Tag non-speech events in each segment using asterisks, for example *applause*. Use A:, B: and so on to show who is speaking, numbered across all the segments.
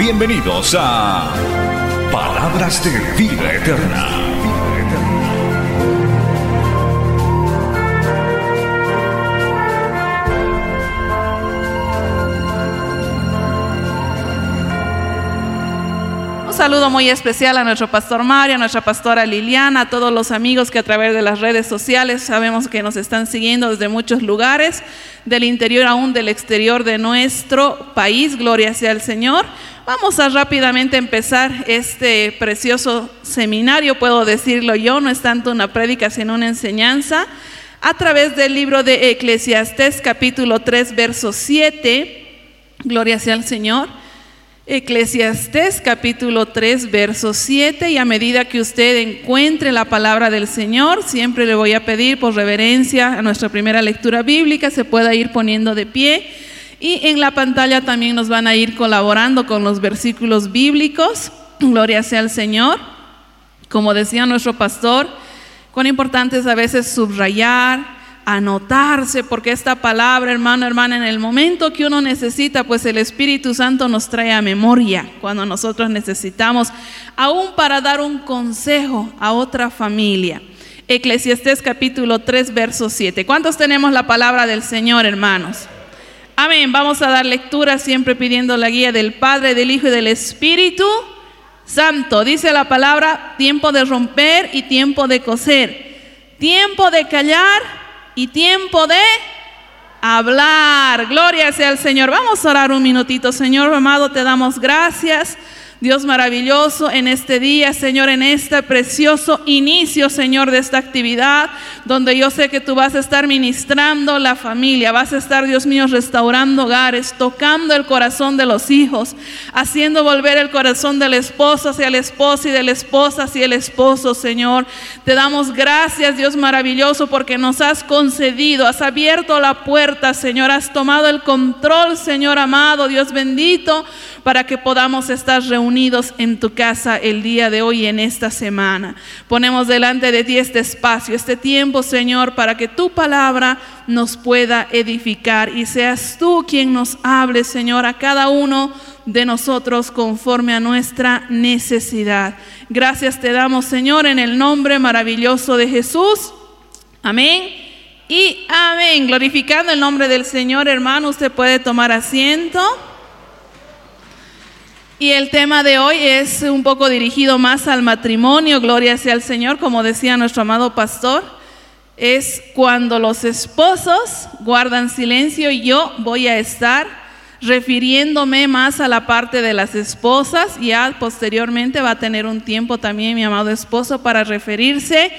A: Bienvenidos a Palabras de Vida Eterna.
B: Saludo muy especial a nuestro pastor Mario, a nuestra pastora Liliana, a todos los amigos que a través de las redes sociales sabemos que nos están siguiendo desde muchos lugares, del interior aún del exterior de nuestro país. Gloria sea al Señor. Vamos a rápidamente empezar este precioso seminario, puedo decirlo yo, no es tanto una prédica sino una enseñanza, a través del libro de Eclesiastés capítulo 3, verso 7. Gloria sea al Señor. Eclesiastés capítulo 3, verso 7, y a medida que usted encuentre la palabra del Señor, siempre le voy a pedir por reverencia a nuestra primera lectura bíblica, se pueda ir poniendo de pie. Y en la pantalla también nos van a ir colaborando con los versículos bíblicos. Gloria sea al Señor. Como decía nuestro pastor, cuán importante es a veces subrayar, anotarse, porque esta palabra, hermano, hermana, en el momento que uno necesita, pues el Espíritu Santo nos trae a memoria cuando nosotros necesitamos, aún para dar un consejo a otra familia. Eclesiastés capítulo 3, verso 7. ¿Cuántos tenemos la palabra del Señor, hermanos? Amén. Vamos a dar lectura siempre pidiendo la guía del Padre, del Hijo y del Espíritu Santo. Dice la palabra, tiempo de romper y tiempo de coser. Tiempo de callar y tiempo de hablar. Gloria sea al Señor. Vamos a orar un minutito, Señor amado, te damos gracias. Dios maravilloso, en este día, Señor, en este precioso inicio, Señor, de esta actividad, donde yo sé que tú vas a estar ministrando la familia, vas a estar, Dios mío, restaurando hogares, tocando el corazón de los hijos, haciendo volver el corazón del esposo hacia el esposo y de la esposa hacia el esposo, Señor. Te damos gracias, Dios maravilloso, porque nos has concedido, has abierto la puerta, Señor, has tomado el control, Señor amado, Dios bendito, para que podamos estar reunidos en tu casa el día de hoy, en esta semana. Ponemos delante de ti este espacio, este tiempo, Señor, para que tu palabra nos pueda edificar y seas tú quien nos hable, Señor, a cada uno de nosotros conforme a nuestra necesidad. Gracias te damos, Señor, en el nombre maravilloso de Jesús. Amén. Y amén. Glorificando el nombre del Señor, hermano, usted puede tomar asiento. Y el tema de hoy es un poco dirigido más al matrimonio, gloria sea al Señor, como decía nuestro amado pastor, es cuando los esposos guardan silencio y yo voy a estar refiriéndome más a la parte de las esposas, ya posteriormente va a tener un tiempo también mi amado esposo para referirse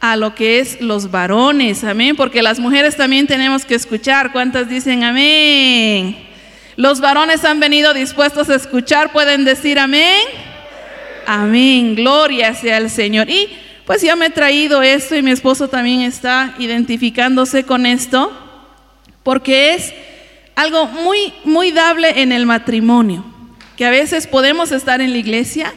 B: a lo que es los varones, amén, porque las mujeres también tenemos que escuchar, ¿cuántas dicen amén? Los varones han venido dispuestos a escuchar, pueden decir amén. Amén, gloria sea al Señor. Y pues ya me he traído esto y mi esposo también está identificándose con esto, porque es algo muy, muy dable en el matrimonio, que a veces podemos estar en la iglesia,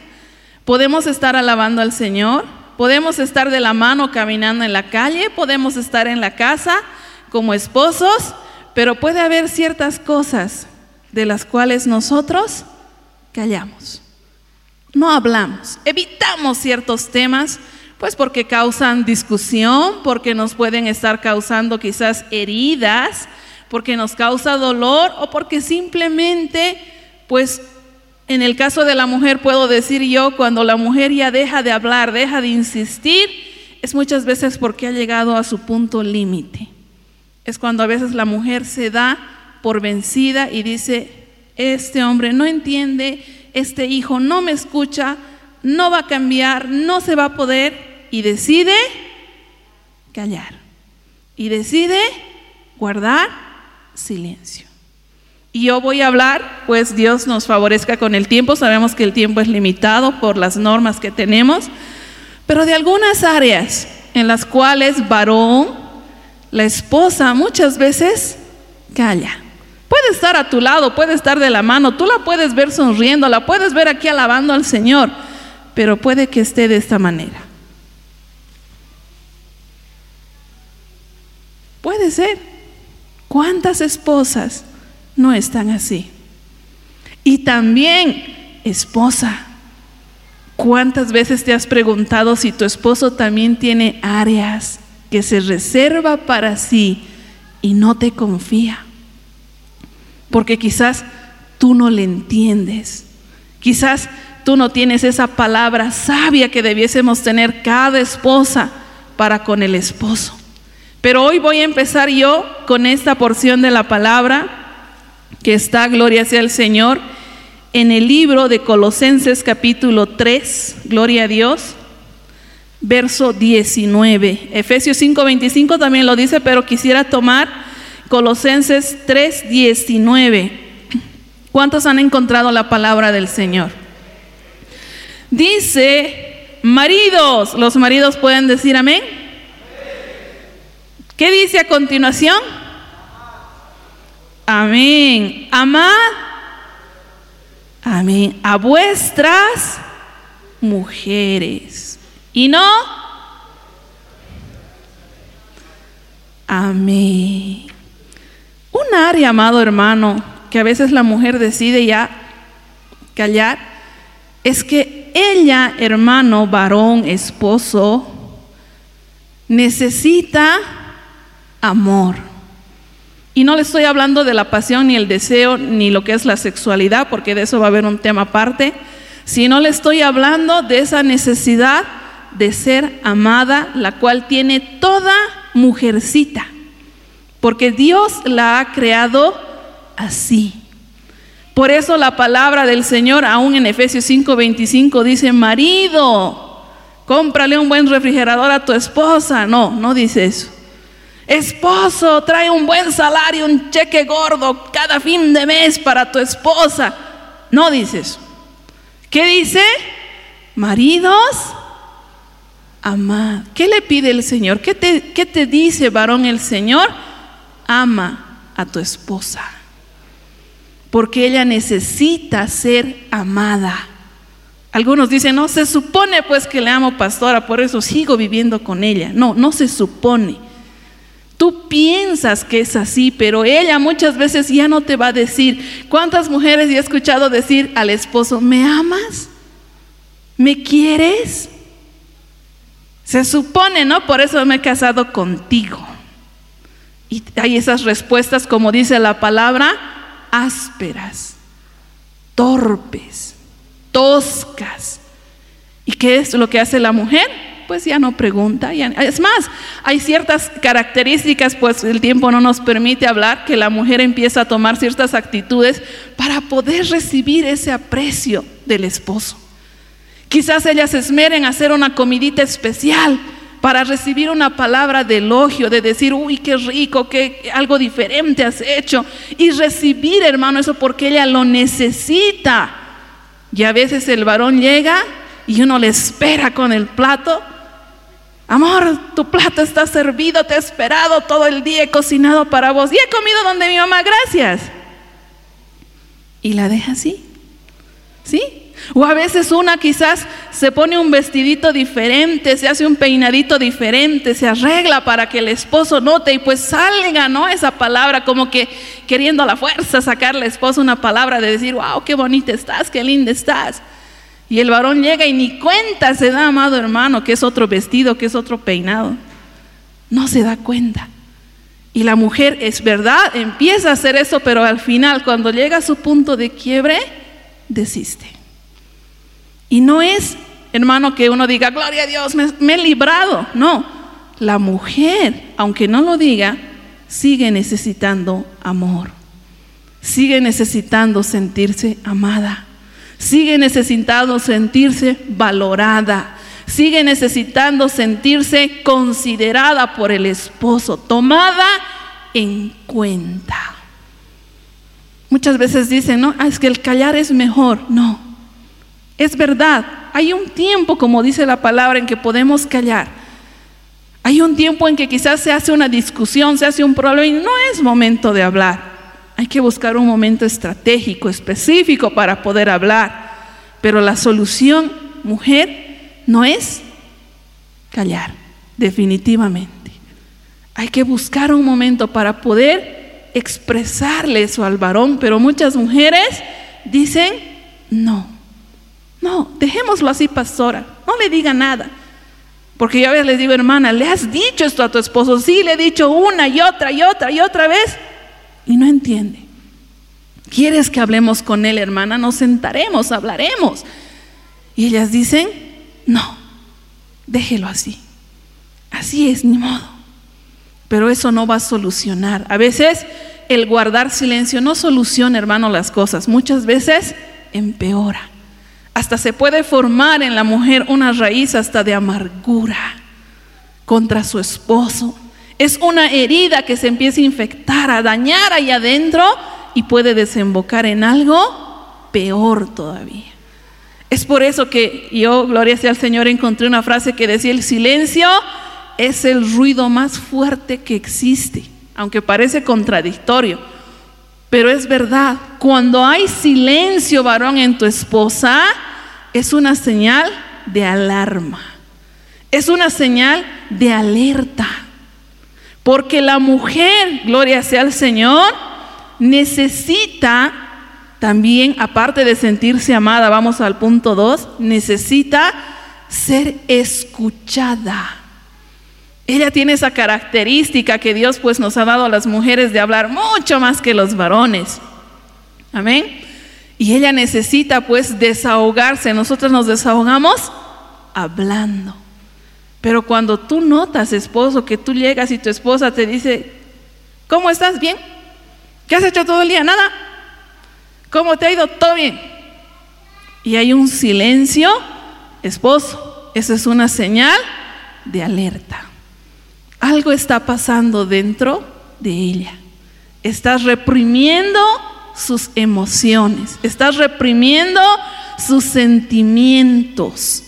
B: podemos estar alabando al Señor, podemos estar de la mano caminando en la calle, podemos estar en la casa como esposos, pero puede haber ciertas cosas de las cuales nosotros callamos. No hablamos, evitamos ciertos temas, pues porque causan discusión, porque nos pueden estar causando quizás heridas, porque nos causa dolor o porque simplemente, pues en el caso de la mujer puedo decir yo, cuando la mujer ya deja de hablar, deja de insistir, es muchas veces porque ha llegado a su punto límite. Es cuando a veces la mujer se da vencida y dice, este hombre no entiende, este hijo no me escucha, no va a cambiar, no se va a poder y decide callar y decide guardar silencio. Y yo voy a hablar, pues Dios nos favorezca con el tiempo. Sabemos que el tiempo es limitado por las normas que tenemos, pero de algunas áreas en las cuales varón, la esposa muchas veces calla. Puede estar a tu lado, puede estar de la mano, tú la puedes ver sonriendo, la puedes ver aquí alabando al Señor, pero puede que esté de esta manera. Puede ser. ¿Cuántas esposas no están así? Y también, esposa, ¿cuántas veces te has preguntado si tu esposo también tiene áreas que se reserva para sí y no te confía? Porque quizás tú no le entiendes. Quizás tú no tienes esa palabra sabia que debiésemos tener cada esposa para con el esposo. Pero hoy voy a empezar yo con esta porción de la palabra que está, gloria sea el Señor, en el libro de Colosenses capítulo 3, gloria a Dios, verso 19. Efesios 5:25 también lo dice, pero quisiera tomar Colosenses 3, 19. ¿Cuántos han encontrado la palabra del Señor? Dice, maridos, los maridos pueden decir amén. ¿Qué dice a continuación? Amén. Amad. Amén. A vuestras mujeres. Y no. Amén. Un área, amado hermano, que a veces la mujer decide ya callar, es que ella, hermano, varón, esposo, necesita amor. Y no le estoy hablando de la pasión ni el deseo ni lo que es la sexualidad, porque de eso va a haber un tema aparte, sino le estoy hablando de esa necesidad de ser amada, la cual tiene toda mujercita, porque Dios la ha creado así. Por eso la palabra del Señor, aún en Efesios 5:25, dice, marido, cómprale un buen refrigerador a tu esposa. No, no dice eso. Esposo, trae un buen salario, un cheque gordo cada fin de mes para tu esposa. No dices. ¿Qué dice? Maridos, amad. ¿Qué le pide el Señor? ¿Qué te, qué te dice, varón, el Señor? Ama a tu esposa. Porque ella necesita ser amada. Algunos dicen, no, se supone pues que le amo pastora, por eso sigo viviendo con ella. No, no se supone. Tú piensas que es así, pero ella muchas veces ya no te va a decir. ¿Cuántas mujeres he escuchado decir al esposo, ¿me amas? ¿Me quieres? Se supone, ¿no? Por eso me he casado contigo. Y hay esas respuestas, como dice la palabra, ásperas, torpes, toscas. ¿Y qué es lo que hace la mujer? pues ya no pregunta. es más, hay ciertas características, pues el tiempo no nos permite hablar, que la mujer empieza a tomar ciertas actitudes para poder recibir ese aprecio del esposo. Quizás ellas se esmeren hacer una comidita especial para recibir una palabra de elogio, de decir, uy, qué rico, qué algo diferente has hecho. Y recibir, hermano, eso porque ella lo necesita. Y a veces el varón llega y uno le espera con el plato Amor, tu plato está servido, te he esperado todo el día, he cocinado para vos y he comido donde mi mamá, gracias. Y la deja así. ¿Sí? O a veces una quizás se pone un vestidito diferente, se hace un peinadito diferente, se arregla para que el esposo note y pues salga, ¿no? Esa palabra como que queriendo a la fuerza sacarle al esposo una palabra de decir, wow, qué bonita estás, qué linda estás. Y el varón llega y ni cuenta se da, amado hermano, que es otro vestido, que es otro peinado. No se da cuenta. Y la mujer, es verdad, empieza a hacer eso, pero al final, cuando llega a su punto de quiebre, desiste. Y no es, hermano, que uno diga, gloria a Dios, me, he librado. No, la mujer, aunque no lo diga, sigue necesitando amor. Sigue necesitando sentirse amada sigue necesitando sentirse valorada, sigue necesitando sentirse considerada por el esposo, tomada en cuenta. Muchas veces dicen, no, ah, es que el callar es mejor. No, es verdad. Hay un tiempo, como dice la palabra, en que podemos callar. Hay un tiempo en que quizás se hace una discusión, se hace un problema y no es momento de hablar. Hay que buscar un momento estratégico, específico para poder hablar. Pero la solución, mujer, no es callar, definitivamente. Hay que buscar un momento para poder expresarle eso al varón, pero muchas mujeres dicen, no, no, dejémoslo así, pastora, no le diga nada. Porque yo a veces les digo, hermana, ¿le has dicho esto a tu esposo? Sí, le he dicho una y otra y otra y otra vez. Y no entiende. ¿Quieres que hablemos con él, hermana? Nos sentaremos, hablaremos. Y ellas dicen, no, déjelo así. Así es, ni modo. Pero eso no va a solucionar. A veces el guardar silencio no soluciona, hermano, las cosas. Muchas veces empeora. Hasta se puede formar en la mujer una raíz hasta de amargura contra su esposo. Es una herida que se empieza a infectar, a dañar ahí adentro y puede desembocar en algo peor todavía. Es por eso que yo, gloria sea al Señor, encontré una frase que decía, el silencio es el ruido más fuerte que existe, aunque parece contradictorio. Pero es verdad, cuando hay silencio, varón, en tu esposa, es una señal de alarma. Es una señal de alerta. Porque la mujer, gloria sea al Señor, necesita también, aparte de sentirse amada, vamos al punto 2, necesita ser escuchada. Ella tiene esa característica que Dios pues nos ha dado a las mujeres de hablar mucho más que los varones. Amén. Y ella necesita pues desahogarse. Nosotros nos desahogamos hablando. Pero cuando tú notas, esposo, que tú llegas y tu esposa te dice, ¿cómo estás? ¿Bien? ¿Qué has hecho todo el día? Nada. ¿Cómo te ha ido? Todo bien. Y hay un silencio, esposo. Esa es una señal de alerta. Algo está pasando dentro de ella. Estás reprimiendo sus emociones, estás reprimiendo sus sentimientos.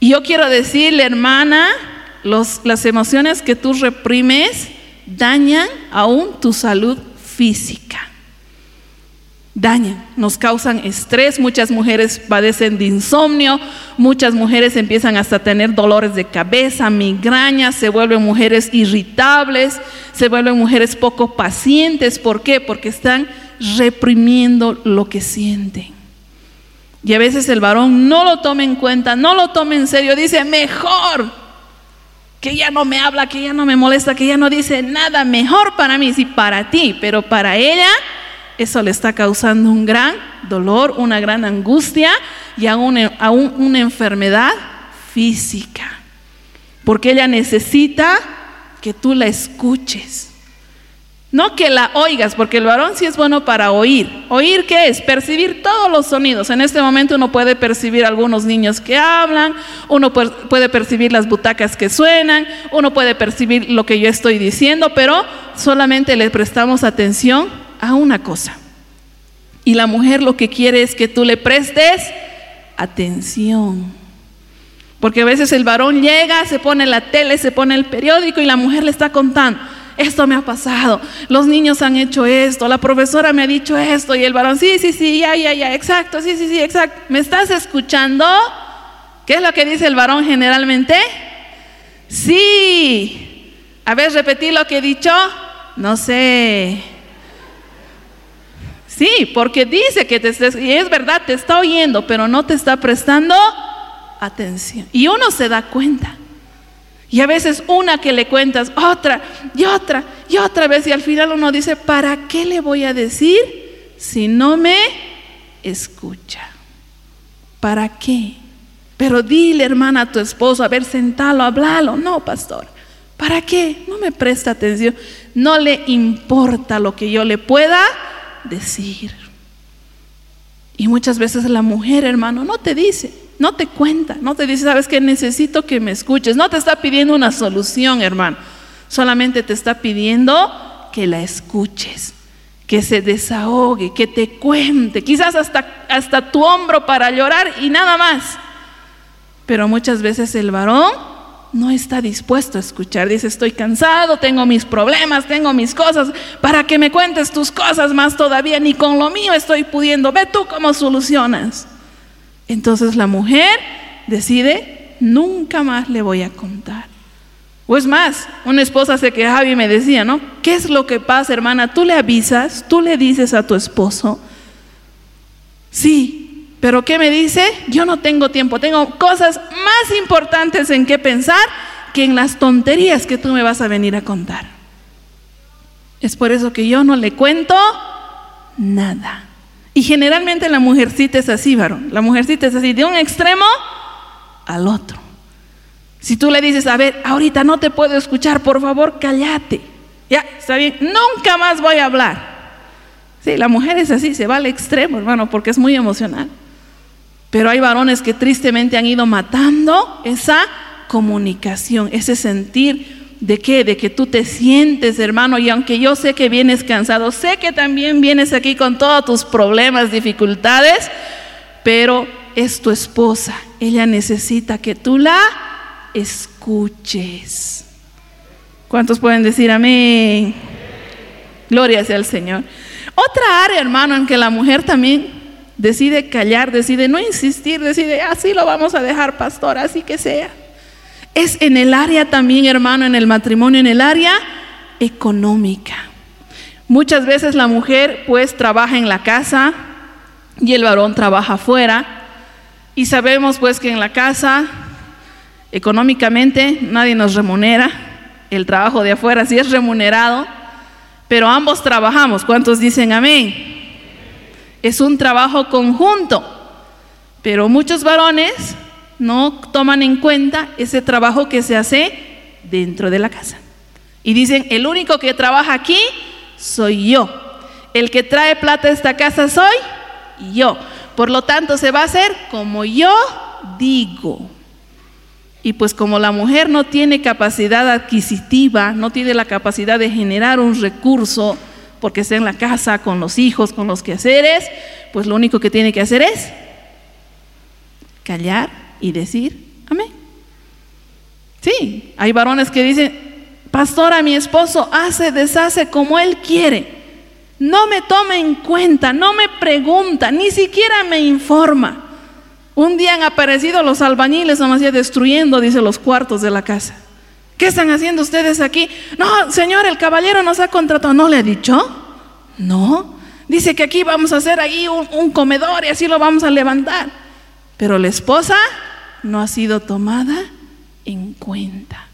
B: Y yo quiero decirle, hermana, las emociones que tú reprimes dañan aún tu salud física dañan, nos causan estrés, muchas mujeres padecen de insomnio, muchas mujeres empiezan hasta a tener dolores de cabeza, migrañas, se vuelven mujeres irritables, se vuelven mujeres poco pacientes, ¿por qué? Porque están reprimiendo lo que sienten. Y a veces el varón no lo toma en cuenta, no lo toma en serio, dice, mejor que ella no me habla, que ella no me molesta, que ella no dice nada, mejor para mí, sí, para ti, pero para ella eso le está causando un gran dolor, una gran angustia y aún, una enfermedad física. Porque ella necesita que tú la escuches. No que la oigas, porque el varón sí es bueno para oír. ¿Oír qué es? Percibir todos los sonidos. En este momento uno puede percibir algunos niños que hablan, uno puede percibir las butacas que suenan, uno puede percibir lo que yo estoy diciendo, pero solamente le prestamos atención a una cosa. Y la mujer lo que quiere es que tú le prestes atención. Porque a veces el varón llega, se pone la tele, se pone el periódico y la mujer le está contando, esto me ha pasado, los niños han hecho esto, la profesora me ha dicho esto y el varón, sí, sí, sí, ya, ya, ya, exacto, sí, sí, sí, exacto. ¿Me estás escuchando? ¿Qué es lo que dice el varón generalmente? Sí. A ver, repetí lo que he dicho. No sé. Sí, porque dice que te y es verdad, te está oyendo, pero no te está prestando atención. Y uno se da cuenta. Y a veces una que le cuentas, otra y otra y otra vez, y al final uno dice, ¿para qué le voy a decir si no me escucha? ¿Para qué? Pero dile, hermana, a tu esposo, a ver, sentalo, hablalo. No, pastor. ¿Para qué? No me presta atención. No le importa lo que yo le pueda decir. Y muchas veces la mujer, hermano, no te dice, no te cuenta, no te dice, sabes que necesito que me escuches. No te está pidiendo una solución, hermano. Solamente te está pidiendo que la escuches, que se desahogue, que te cuente, quizás hasta, hasta tu hombro para llorar y nada más. Pero muchas veces el varón no está dispuesto a escuchar. Dice, estoy cansado, tengo mis problemas, tengo mis cosas, para que me cuentes tus cosas más todavía, ni con lo mío estoy pudiendo. Ve tú cómo solucionas. Entonces la mujer decide, nunca más le voy a contar. O es más, una esposa se quejaba y me decía, ¿no? ¿Qué es lo que pasa, hermana? Tú le avisas, tú le dices a tu esposo, sí, pero ¿qué me dice? Yo no tengo tiempo, tengo cosas más importantes en qué pensar que en las tonterías que tú me vas a venir a contar. Es por eso que yo no le cuento nada. Y generalmente la mujercita es así, varón. La mujercita es así, de un extremo al otro. Si tú le dices, a ver, ahorita no te puedo escuchar, por favor, cállate. Ya, está bien, nunca más voy a hablar. Sí, la mujer es así, se va al extremo, hermano, porque es muy emocional. Pero hay varones que tristemente han ido matando esa comunicación, ese sentir de qué, de que tú te sientes, hermano, y aunque yo sé que vienes cansado, sé que también vienes aquí con todos tus problemas, dificultades, pero es tu esposa, ella necesita que tú la escuches. ¿Cuántos pueden decir amén? Gloria sea al Señor. Otra área, hermano, en que la mujer también decide callar, decide no insistir, decide, así lo vamos a dejar, pastor, así que sea. Es en el área también, hermano, en el matrimonio, en el área económica. Muchas veces la mujer pues trabaja en la casa y el varón trabaja afuera. Y sabemos pues que en la casa Económicamente nadie nos remunera, el trabajo de afuera sí es remunerado, pero ambos trabajamos. ¿Cuántos dicen amén? Es un trabajo conjunto, pero muchos varones no toman en cuenta ese trabajo que se hace dentro de la casa. Y dicen, el único que trabaja aquí soy yo. El que trae plata a esta casa soy yo. Por lo tanto, se va a hacer como yo digo. Y pues como la mujer no tiene capacidad adquisitiva, no tiene la capacidad de generar un recurso, porque está en la casa con los hijos, con los quehaceres, pues lo único que tiene que hacer es callar y decir amén. Sí, hay varones que dicen, pastora, mi esposo hace, deshace como él quiere. No me toma en cuenta, no me pregunta, ni siquiera me informa. Un día han aparecido los albañiles, nomás ya destruyendo, dice, los cuartos de la casa. ¿Qué están haciendo ustedes aquí? No, señor, el caballero nos ha contratado. ¿No le ha dicho? No. Dice que aquí vamos a hacer ahí un, comedor y así lo vamos a levantar. Pero la esposa no ha sido tomada en cuenta.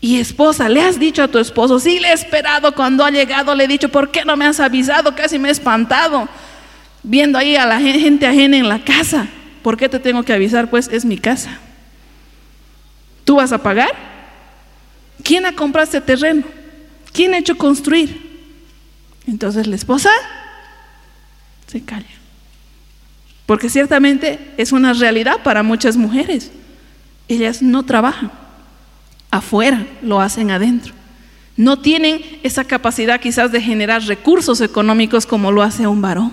B: Y esposa, le has dicho a tu esposo, sí le he esperado cuando ha llegado, le he dicho, ¿por qué no me has avisado? Casi me he espantado viendo ahí a la gente ajena en la casa. ¿Por qué te tengo que avisar? Pues es mi casa. ¿Tú vas a pagar? ¿Quién ha comprado este terreno? ¿Quién ha hecho construir? Entonces la esposa se calla. Porque ciertamente es una realidad para muchas mujeres. Ellas no trabajan afuera, lo hacen adentro. No tienen esa capacidad quizás de generar recursos económicos como lo hace un varón.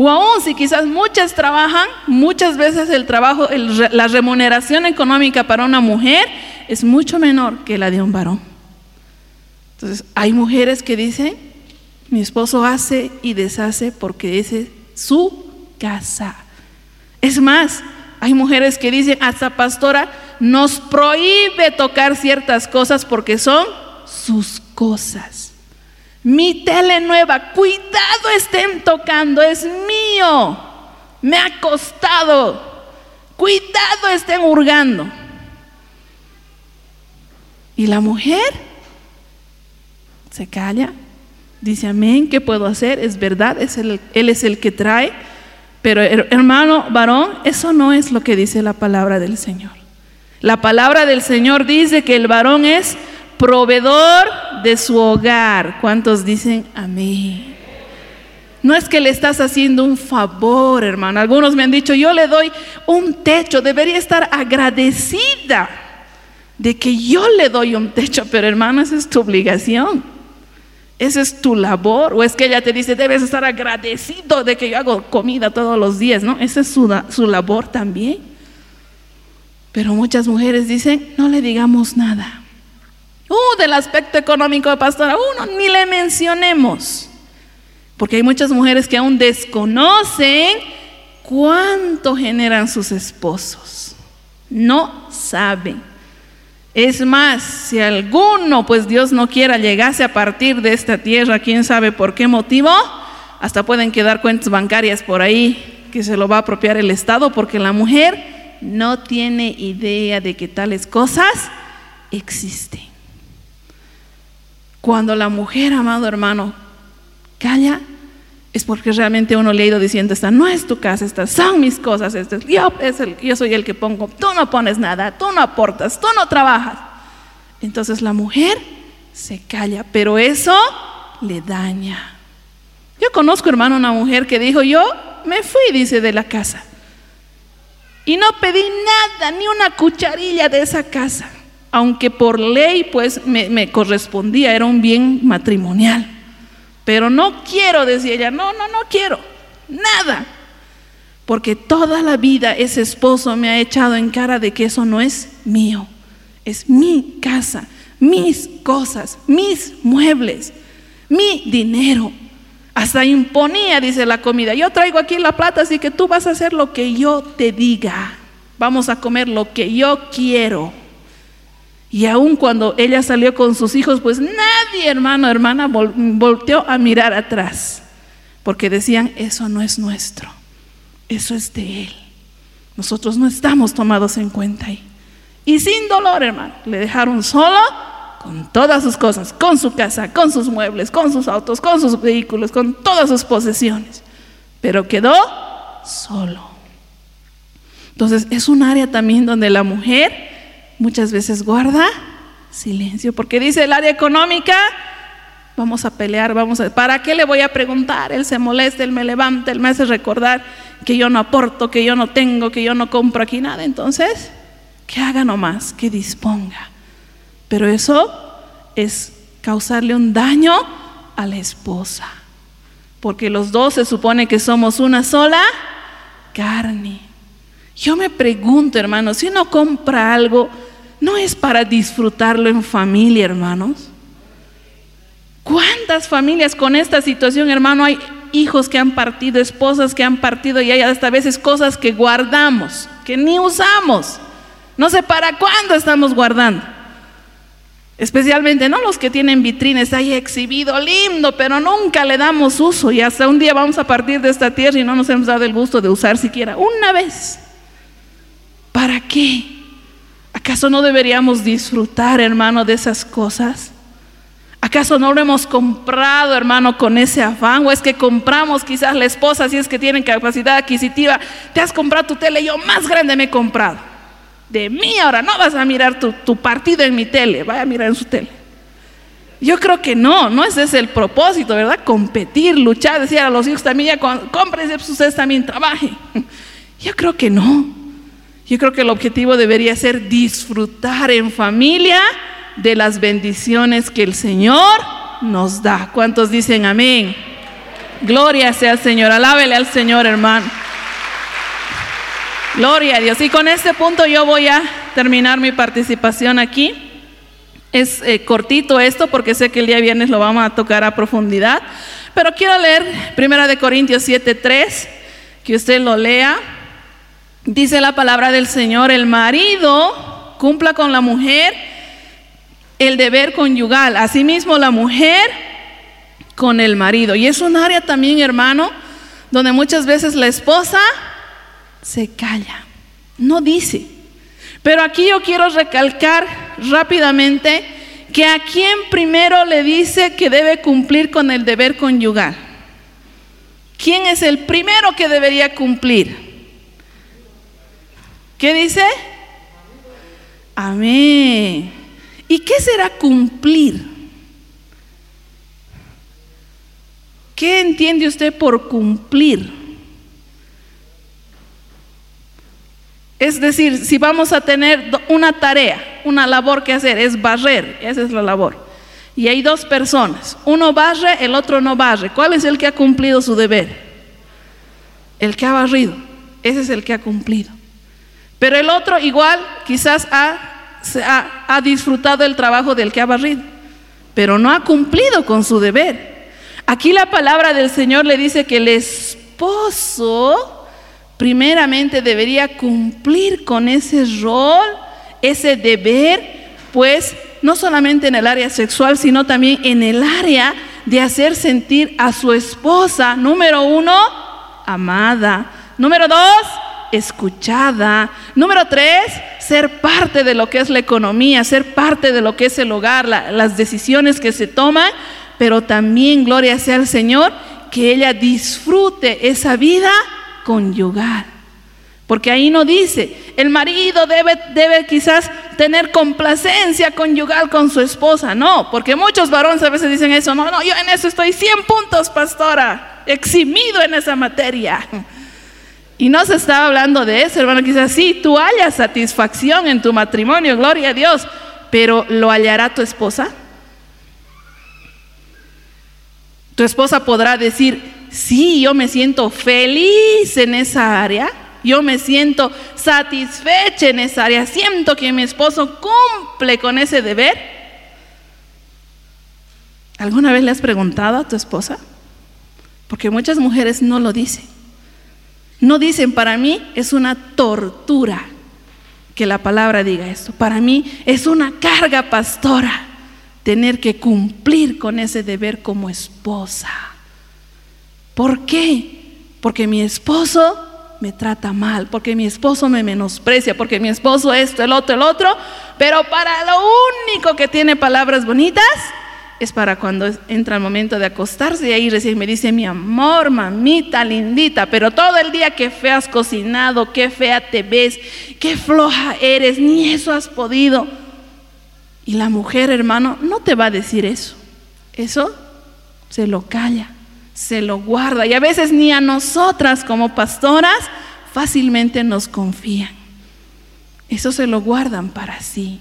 B: O aún si quizás muchas trabajan, muchas veces el trabajo, la remuneración económica para una mujer es mucho menor que la de un varón. Entonces, hay mujeres que dicen, mi esposo hace y deshace porque es su casa. Es más, hay mujeres que dicen, hasta pastora, nos prohíbe tocar ciertas cosas porque son sus cosas. Mi tele nueva, cuidado estén tocando, es mío. Me ha costado. Cuidado estén hurgando. Y la mujer se calla, dice amén, ¿qué puedo hacer? Es verdad, es él es el que trae. Pero hermano varón, eso no es lo que dice la palabra del Señor. La palabra del Señor dice que el varón es proveedor de su hogar. ¿Cuántos dicen amén? No es que le estás haciendo un favor, hermano. Algunos me han dicho, yo le doy un techo, debería estar agradecida de que yo le doy un techo, pero hermano, esa es tu obligación. ¿Esa es tu labor? ¿O es que ella te dice, debes estar agradecido de que yo hago comida todos los días? ¿No? Esa es su, su labor también. Pero muchas mujeres dicen, no le digamos nada. Uh, del aspecto económico de pastora, uno ni le mencionemos. Porque hay muchas mujeres que aún desconocen cuánto generan sus esposos. No saben. Es más, si alguno, pues Dios no quiera, llegase a partir de esta tierra, quién sabe por qué motivo, hasta pueden quedar cuentas bancarias por ahí que se lo va a apropiar el Estado, porque la mujer no tiene idea de que tales cosas existen. Cuando la mujer, amado hermano, calla, es porque realmente uno le ha ido diciendo, esta no es tu casa, estas son mis cosas, yo, yo soy el que pongo, tú no pones nada, tú no aportas, tú no trabajas. Entonces la mujer se calla, pero eso le daña. Yo conozco, hermano, una mujer que dijo, yo me fui, dice, de la casa. Y no pedí nada, ni una cucharilla de esa casa, aunque por ley pues me, me correspondía, era un bien matrimonial. Pero no quiero, decía ella, no, no, no quiero, nada. Porque toda la vida ese esposo me ha echado en cara de que eso no es mío, es mi casa, mis cosas, mis muebles, mi dinero. Hasta imponía, dice la comida, yo traigo aquí la plata, así que tú vas a hacer lo que yo te diga. Vamos a comer lo que yo quiero. Y aun cuando ella salió con sus hijos, pues nadie, hermano, hermana, volteó a mirar atrás. Porque decían, eso no es nuestro, eso es de Él. Nosotros no estamos tomados en cuenta ahí. Y sin dolor, hermano, le dejaron solo con todas sus cosas, con su casa, con sus muebles, con sus autos, con sus vehículos, con todas sus posesiones. Pero quedó solo. Entonces es un área también donde la mujer muchas veces guarda silencio, porque dice el área económica, vamos a pelear, vamos a... ¿Para qué le voy a preguntar? Él se molesta, él me levanta, él me hace recordar que yo no aporto, que yo no tengo, que yo no compro aquí nada. Entonces, que haga nomás, que disponga. Pero eso es causarle un daño a la esposa, porque los dos se supone que somos una sola carne. Yo me pregunto, hermano, si uno compra algo, no es para disfrutarlo en familia, hermanos. ¿Cuántas familias con esta situación, hermano? Hay hijos que han partido, esposas que han partido y hay hasta veces cosas que guardamos, que ni usamos. No sé para cuándo estamos guardando. Especialmente, ¿no? Los que tienen vitrines ahí exhibido, lindo, pero nunca le damos uso. Y hasta un día vamos a partir de esta tierra y no nos hemos dado el gusto de usar siquiera una vez. ¿Para qué? ¿Acaso no deberíamos disfrutar, hermano, de esas cosas? ¿Acaso no lo hemos comprado, hermano, con ese afán? ¿O es que compramos quizás la esposa, si es que tienen capacidad adquisitiva? Te has comprado tu tele, yo más grande me he comprado. De mí ahora, no vas a mirar tu, partido en mi tele, vaya a mirar en su tele. Yo creo que no, no ese es el propósito, ¿verdad? Competir, luchar, decir a los hijos también, ya cómprense, pues ustedes también trabajen. *laughs* Yo creo que no. Yo creo que el objetivo debería ser disfrutar en familia de las bendiciones que el Señor nos da. ¿Cuántos dicen amén? Gloria sea al Señor, alábele al Señor, hermano. Gloria a Dios. Y con este punto yo voy a terminar mi participación aquí. Es eh, cortito esto porque sé que el día viernes lo vamos a tocar a profundidad. Pero quiero leer Primera de Corintios 7:3, que usted lo lea. Dice la palabra del Señor, el marido cumpla con la mujer el deber conyugal, asimismo la mujer con el marido. Y es un área también, hermano, donde muchas veces la esposa se calla, no dice. Pero aquí yo quiero recalcar rápidamente que a quien primero le dice que debe cumplir con el deber conyugal. ¿Quién es el primero que debería cumplir? ¿Qué dice? Amén. ¿Y qué será cumplir? ¿Qué entiende usted por cumplir? Es decir, si vamos a tener una tarea, una labor que hacer, es barrer, esa es la labor. y hay dos personas. Uno barre, el otro no barre. ¿Cuál es el que ha cumplido su deber? El que ha barrido. Ese es el que ha cumplido. Pero el otro igual quizás ha, ha, disfrutado el trabajo del que ha barrido, pero no ha cumplido con su deber. Aquí la palabra del Señor le dice que el esposo primeramente debería cumplir con ese rol, ese deber, pues no solamente en el área sexual, sino también en el área de hacer sentir a su esposa, número uno, amada. Número dos, escuchada. Número tres, ser parte de lo que es la economía, ser parte de lo que es el hogar, las decisiones que se toman, pero también, gloria sea al Señor, que ella disfrute esa vida conyugal. Porque ahí no dice, el marido debe, debe quizás tener complacencia conyugal con su esposa. No, porque muchos varones a veces dicen eso. No, no, yo en eso estoy 100 puntos, pastora, eximido en esa materia. Y no se estaba hablando de eso, hermano. Quizás sí, tú hallas satisfacción en tu matrimonio, gloria a Dios, pero ¿lo hallará tu esposa? Tu esposa podrá decir, sí, yo me siento feliz en esa área, yo me siento satisfecha en esa área, siento que mi esposo cumple con ese deber. ¿Alguna vez le has preguntado a tu esposa? Porque muchas mujeres no lo dicen. No dicen, para mí es una tortura que la palabra diga esto. Para mí es una carga pastora tener que cumplir con ese deber como esposa. ¿Por qué? Porque mi esposo me trata mal, porque mi esposo me menosprecia, porque mi esposo esto, el otro, el otro, pero para lo único que tiene palabras bonitas es para cuando entra el momento de acostarse y ahí recién me dice mi amor, mamita lindita, pero todo el día que fea has cocinado, qué fea te ves, qué floja eres, ni eso has podido. Y la mujer, hermano, no te va a decir eso. Eso se lo calla, se lo guarda. Y a veces ni a nosotras como pastoras fácilmente nos confían. Eso se lo guardan para sí.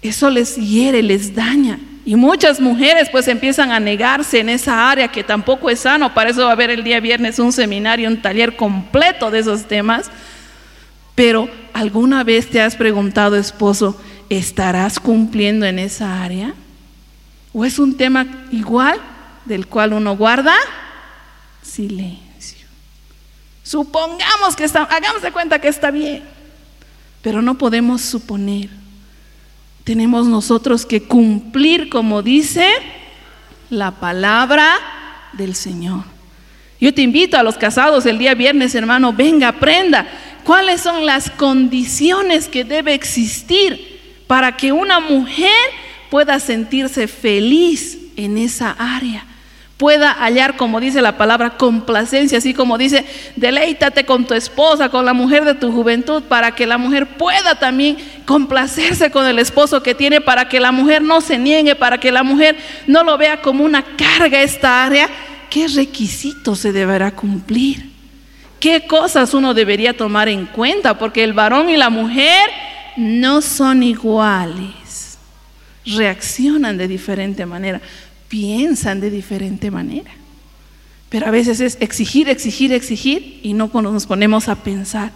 B: Eso les hiere, les daña. Y muchas mujeres pues empiezan a negarse en esa área que tampoco es sano. Para eso va a haber el día viernes un seminario, un taller completo de esos temas. Pero ¿alguna vez te has preguntado, esposo, ¿estarás cumpliendo en esa área? ¿O es un tema igual del cual uno guarda silencio? Supongamos que está, hagamos de cuenta que está bien, pero no podemos suponer tenemos nosotros que cumplir como dice la palabra del Señor. Yo te invito a los casados el día viernes, hermano, venga, aprenda cuáles son las condiciones que debe existir para que una mujer pueda sentirse feliz en esa área pueda hallar, como dice la palabra, complacencia, así como dice, deleítate con tu esposa, con la mujer de tu juventud, para que la mujer pueda también complacerse con el esposo que tiene, para que la mujer no se niegue, para que la mujer no lo vea como una carga esta área. ¿Qué requisitos se deberá cumplir? ¿Qué cosas uno debería tomar en cuenta? Porque el varón y la mujer no son iguales, reaccionan de diferente manera piensan de diferente manera. Pero a veces es exigir, exigir, exigir y no nos ponemos a pensar,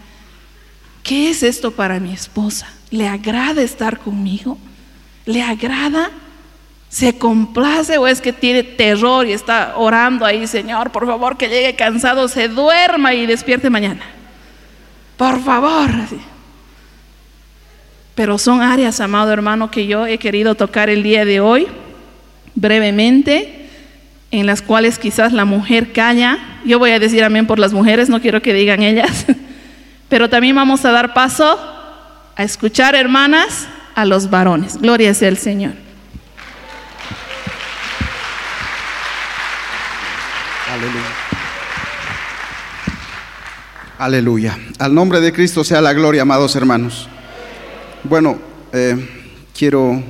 B: ¿qué es esto para mi esposa? ¿Le agrada estar conmigo? ¿Le agrada? ¿Se complace o es que tiene terror y está orando ahí, Señor, por favor que llegue cansado, se duerma y despierte mañana? Por favor. Pero son áreas, amado hermano, que yo he querido tocar el día de hoy brevemente, en las cuales quizás la mujer calla. Yo voy a decir amén por las mujeres, no quiero que digan ellas, *laughs* pero también vamos a dar paso a escuchar, hermanas, a los varones. Gloria sea el Señor.
C: Aleluya. Aleluya. Al nombre de Cristo sea la gloria, amados hermanos. Bueno, eh, quiero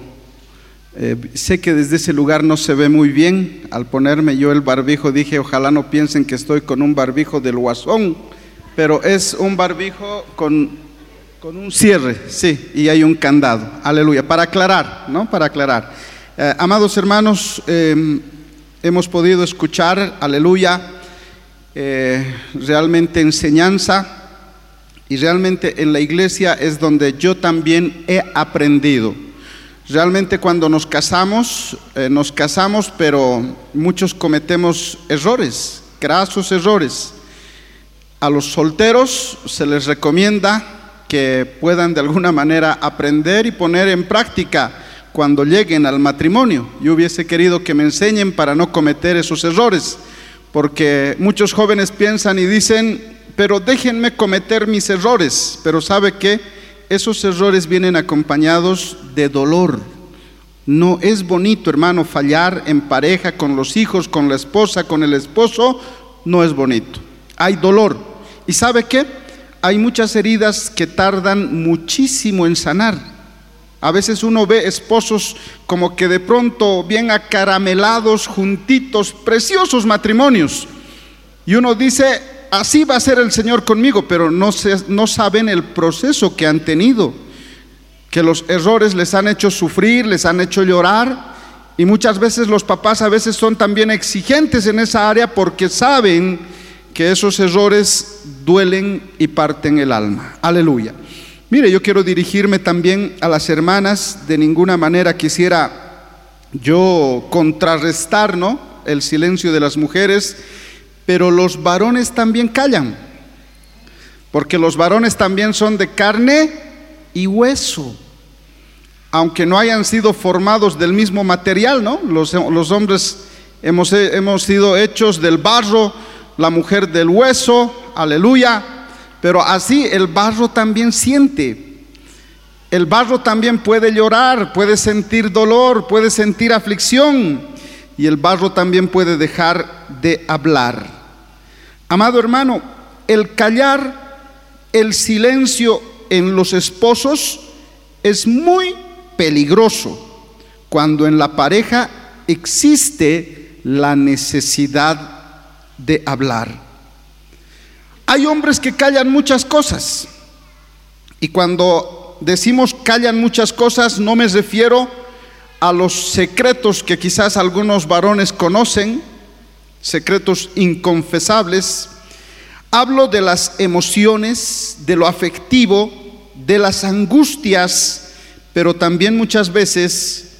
C: eh, sé que desde ese lugar no se ve muy bien. Al ponerme yo el barbijo dije, ojalá no piensen que estoy con un barbijo del guasón, pero es un barbijo con, con un cierre, sí, y hay un candado. Aleluya. Para aclarar, ¿no? Para aclarar. Eh, amados hermanos, eh, hemos podido escuchar, aleluya, eh, realmente enseñanza y realmente en la iglesia es donde yo también he aprendido. Realmente cuando nos casamos, eh, nos casamos, pero muchos cometemos errores, grasos errores. A los solteros se les recomienda que puedan de alguna manera aprender y poner en práctica cuando lleguen al matrimonio. Yo hubiese querido que me enseñen para no cometer esos errores, porque muchos jóvenes piensan y dicen, pero déjenme cometer mis errores, pero sabe que esos errores vienen acompañados de dolor. No es bonito, hermano, fallar en pareja con los hijos, con la esposa, con el esposo, no es bonito. Hay dolor. ¿Y sabe qué? Hay muchas heridas que tardan muchísimo en sanar. A veces uno ve esposos como que de pronto bien acaramelados, juntitos, preciosos matrimonios. Y uno dice, así va a ser el Señor conmigo, pero no, se, no saben el proceso que han tenido, que los errores les han hecho sufrir, les han hecho llorar, y muchas veces los papás a veces son también exigentes en esa área porque saben que esos errores duelen y parten el alma. Aleluya. Mire, yo quiero dirigirme también a las hermanas, de ninguna manera quisiera yo contrarrestar ¿no? el silencio de las mujeres pero los varones también callan, porque los varones también son de carne y hueso, aunque no hayan sido formados del mismo material, ¿no? Los, hombres hemos, hemos sido hechos del barro, la mujer del hueso, aleluya, pero así el barro también siente. El barro también puede llorar, puede sentir dolor, puede sentir aflicción y el barro también puede dejar de hablar. Amado hermano, el callar, el silencio en los esposos es muy peligroso cuando en la pareja existe la necesidad de hablar. Hay hombres que callan muchas cosas y cuando decimos callan muchas cosas no me refiero a los secretos que quizás algunos varones conocen, secretos inconfesables, hablo de las emociones, de lo afectivo, de las angustias, pero también muchas veces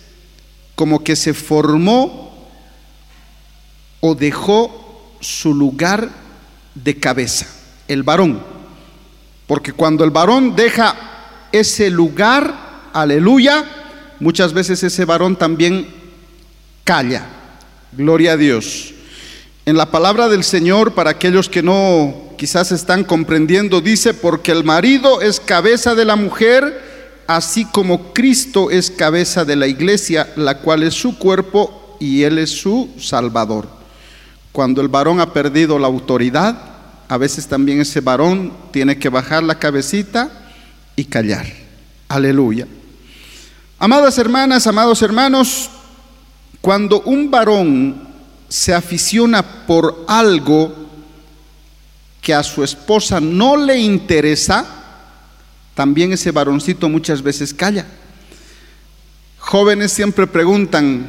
C: como que se formó o dejó su lugar de cabeza, el varón. Porque cuando el varón deja ese lugar, aleluya, muchas veces ese varón también calla. Gloria a Dios. En la palabra del Señor, para aquellos que no quizás están comprendiendo, dice, porque el marido es cabeza de la mujer, así como Cristo es cabeza de la iglesia, la cual es su cuerpo y él es su salvador. Cuando el varón ha perdido la autoridad, a veces también ese varón tiene que bajar la cabecita y callar. Aleluya. Amadas hermanas, amados hermanos, cuando un varón se aficiona por algo que a su esposa no le interesa, también ese varoncito muchas veces calla. Jóvenes siempre preguntan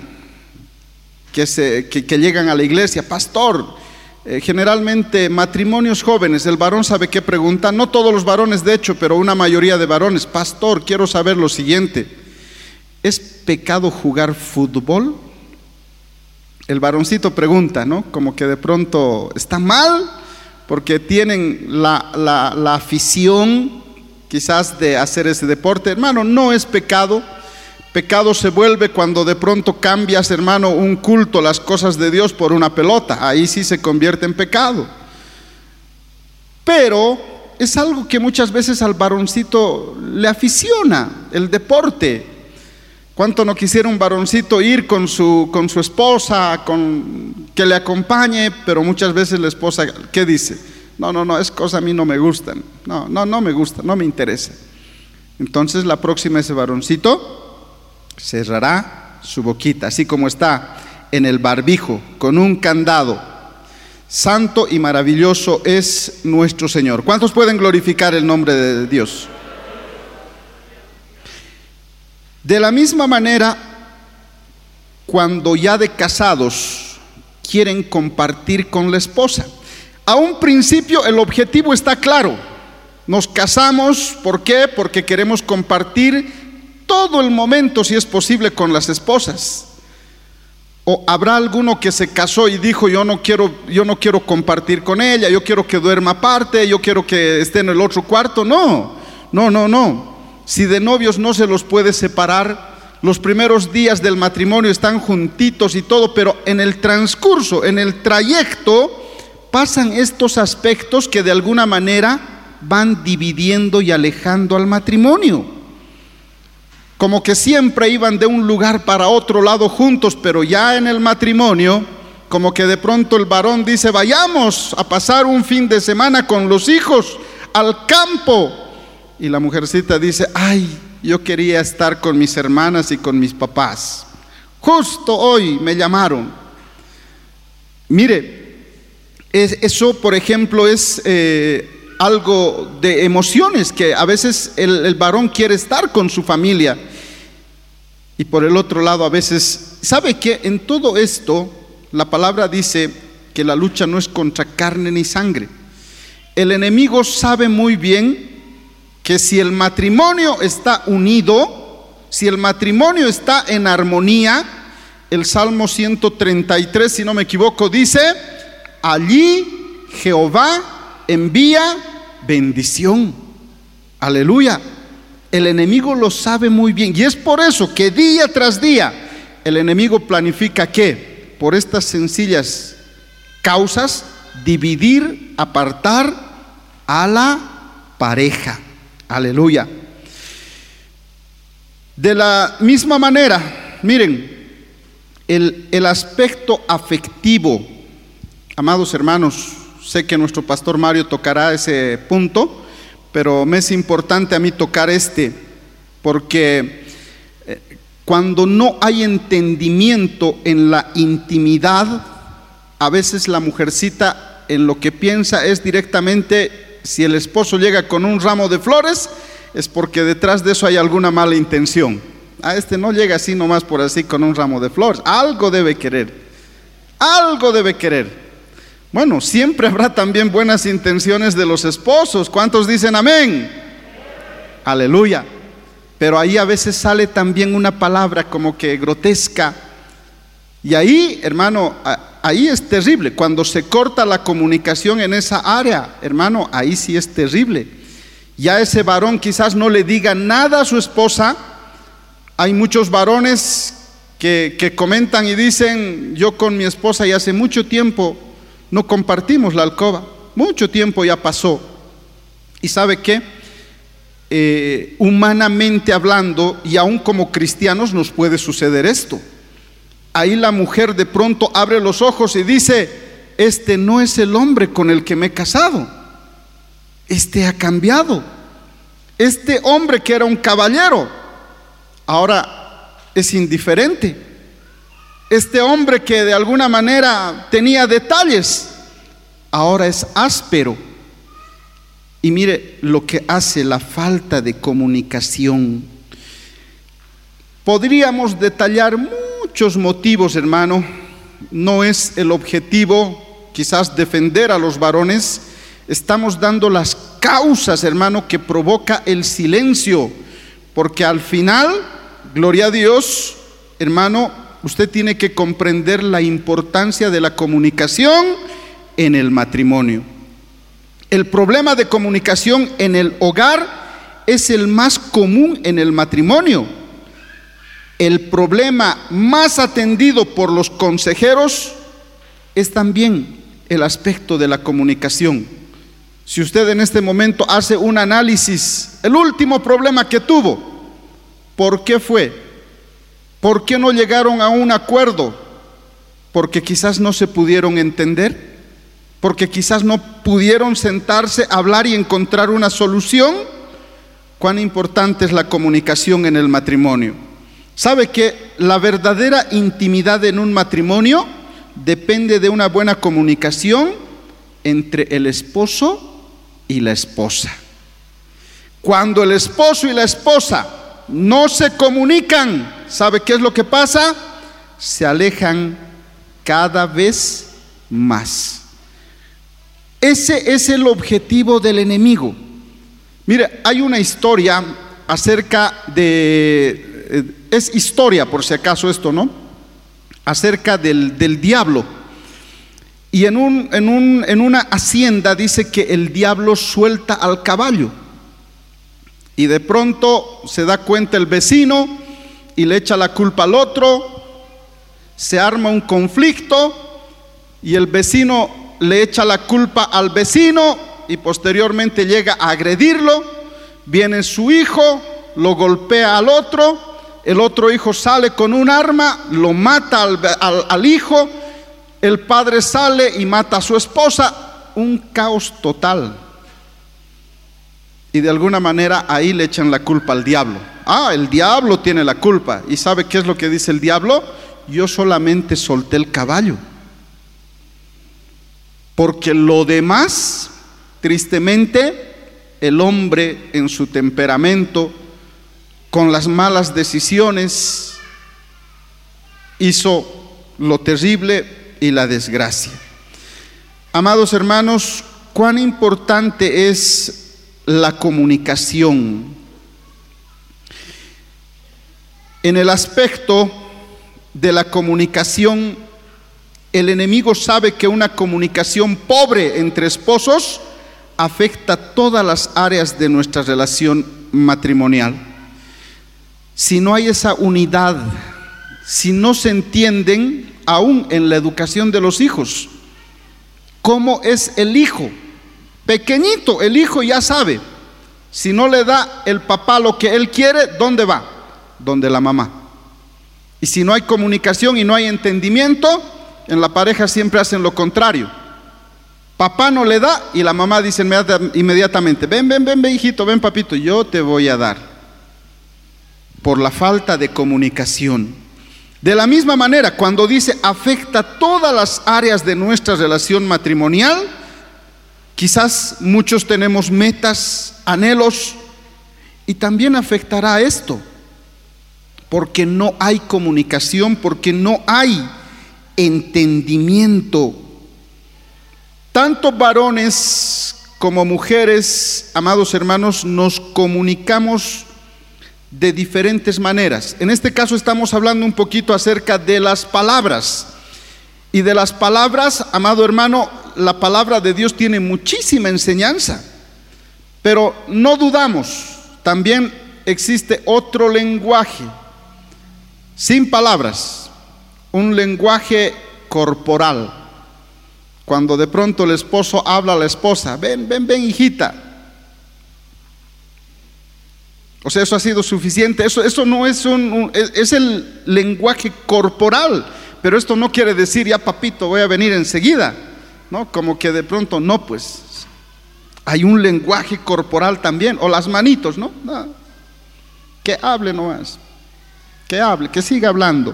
C: que, se, que, llegan a la iglesia, pastor, eh, generalmente matrimonios jóvenes, el varón sabe qué pregunta, no todos los varones de hecho, pero una mayoría de varones, pastor, quiero saber lo siguiente, ¿es pecado jugar fútbol? El varoncito pregunta, ¿no? Como que de pronto está mal porque tienen la, afición quizás de hacer ese deporte. Hermano, no es pecado. Pecado se vuelve cuando de pronto cambias, hermano, un culto, las cosas de Dios por una pelota. Ahí sí se convierte en pecado. Pero es algo que muchas veces al varoncito le aficiona, el deporte. ¿Cuánto no quisiera un varoncito ir con su, con su esposa, con, que le acompañe, pero muchas veces la esposa, ¿qué dice? No, no, no, es cosa a mí no me gustan. No, no, no me gusta, no me interesa. Entonces la próxima ese varoncito cerrará su boquita, así como está en el barbijo, con un candado. Santo y maravilloso es nuestro Señor. ¿Cuántos pueden glorificar el nombre de Dios? De la misma manera, cuando ya de casados quieren compartir con la esposa. A un principio el objetivo está claro. Nos casamos, ¿por qué? Porque queremos compartir todo el momento, si es posible, con las esposas. ¿O habrá alguno que se casó y dijo, yo no quiero, yo no quiero compartir con ella, yo quiero que duerma aparte, yo quiero que esté en el otro cuarto? No, no, no, no. Si de novios no se los puede separar, los primeros días del matrimonio están juntitos y todo, pero en el transcurso, en el trayecto, pasan estos aspectos que de alguna manera van dividiendo y alejando al matrimonio como que siempre iban de un lugar para otro lado juntos, pero ya en el matrimonio, como que de pronto el varón dice, vayamos a pasar un fin de semana con los hijos al campo. Y la mujercita dice, ay, yo quería estar con mis hermanas y con mis papás. Justo hoy me llamaron. Mire, eso por ejemplo es eh, algo de emociones, que a veces el, varón quiere estar con su familia. Y por el otro lado, a veces, ¿sabe que en todo esto la palabra dice que la lucha no es contra carne ni sangre? El enemigo sabe muy bien que si el matrimonio está unido, si el matrimonio está en armonía, el Salmo 133, si no me equivoco, dice, allí Jehová envía bendición. Aleluya. El enemigo lo sabe muy bien. Y es por eso que día tras día el enemigo planifica que, por estas sencillas causas, dividir, apartar a la pareja. Aleluya. De la misma manera, miren, el, el aspecto afectivo, amados hermanos, Sé que nuestro pastor Mario tocará ese punto, pero me es importante a mí tocar este, porque eh, cuando no hay entendimiento en la intimidad, a veces la mujercita en lo que piensa es directamente, si el esposo llega con un ramo de flores, es porque detrás de eso hay alguna mala intención. A este no llega así nomás por así con un ramo de flores. Algo debe querer. Algo debe querer. Bueno, siempre *laughs* habrá también buenas intenciones de los esposos. ¿Cuántos dicen amén? Aleluya. Pero ahí a veces sale también una palabra como que grotesca. Y ahí, hermano, ahí es terrible. Cuando se corta la comunicación en esa área, hermano, ahí sí es terrible. Ya ese varón quizás no le diga nada a su esposa. Hay muchos varones que, comentan y dicen, yo con mi esposa ya hace mucho tiempo no compartimos la alcoba. Mucho tiempo ya pasó. ¿Y sabe qué? Eh, humanamente hablando, y aún como cristianos nos puede suceder esto. Ahí la mujer de pronto abre los ojos y dice, este no es el hombre con el que me he casado. Este ha cambiado. Este hombre que era un caballero, ahora es indiferente. Este hombre que de alguna manera tenía detalles, ahora es áspero. Y mire lo que hace la falta de comunicación. Podríamos detallar muchos motivos, hermano. No es el objetivo quizás defender a los varones. Estamos dando las causas, hermano, que provoca el silencio. Porque al final, gloria a Dios, hermano, usted tiene que comprender la importancia de la comunicación en el matrimonio. El problema de comunicación en el hogar es el más común en el matrimonio. El problema más atendido por los consejeros es también el aspecto de la comunicación. Si usted en este momento hace un análisis, el último problema que tuvo, ¿por qué fue? ¿Por qué no llegaron a un acuerdo? Porque quizás no se pudieron entender, porque quizás no pudieron sentarse, hablar y encontrar una solución. Cuán importante es la comunicación en el matrimonio. ¿Sabe que la verdadera intimidad en un matrimonio depende de una buena comunicación entre el esposo y la esposa? Cuando el esposo y la esposa no se comunican, ¿sabe qué es lo que pasa? se alejan cada vez más. Ese es el objetivo del enemigo. Mire, hay una historia acerca de, eh, es historia por si acaso esto, ¿no? Acerca del, del diablo. Y en, un, en, un, en una hacienda dice que el diablo suelta al caballo. Y de pronto se da cuenta el vecino y le echa la culpa al otro. Se arma un conflicto y el vecino le echa la culpa al vecino y posteriormente llega a agredirlo. Viene su hijo, lo golpea al otro, el otro hijo sale con un arma, lo mata al, hijo, el padre sale y mata a su esposa, un caos total. Y de alguna manera ahí le echan la culpa al diablo. Ah, el diablo tiene la culpa. ¿Y sabe qué es lo que dice el diablo? Yo solamente solté el caballo. Porque lo demás, tristemente, el hombre en su temperamento, con las malas decisiones, hizo lo terrible y la desgracia. Amados hermanos, cuán importante es la comunicación. En el aspecto de la comunicación, el enemigo sabe que una comunicación pobre entre esposos afecta todas las áreas de nuestra relación matrimonial. Si no hay esa unidad, si no se entienden, aún en la educación de los hijos, cómo es el hijo, pequeñito, el hijo ya sabe, si no le da el papá lo que él quiere, ¿dónde va? Donde la mamá. Y si no hay comunicación y no hay entendimiento, en la pareja siempre hacen lo contrario. Papá no le da y la mamá dice inmediatamente, ven, ven, ven, ven, hijito, ven, papito, yo te voy a dar. Por la falta de comunicación. De la misma manera, cuando dice afecta todas las áreas de nuestra relación matrimonial, quizás muchos tenemos metas, anhelos, y también afectará esto, porque no hay comunicación, porque no hay entendimiento. Tanto varones como mujeres, amados hermanos, nos comunicamos de diferentes maneras. En este caso estamos hablando un poquito acerca de las palabras. Y de las palabras, amado hermano, la palabra de Dios tiene muchísima enseñanza. Pero no dudamos, también existe otro lenguaje, sin palabras, un lenguaje corporal. Cuando de pronto el esposo habla a la esposa, ven, ven, ven, hijita. O sea, eso ha sido suficiente. Eso, eso no es un, es, el lenguaje corporal. Pero esto no quiere decir, ya papito, voy a venir enseguida. ¿No? Como que de pronto no, pues. Hay un lenguaje corporal también. O las manitos, ¿no? no. Que hable nomás. Que hable, que siga hablando.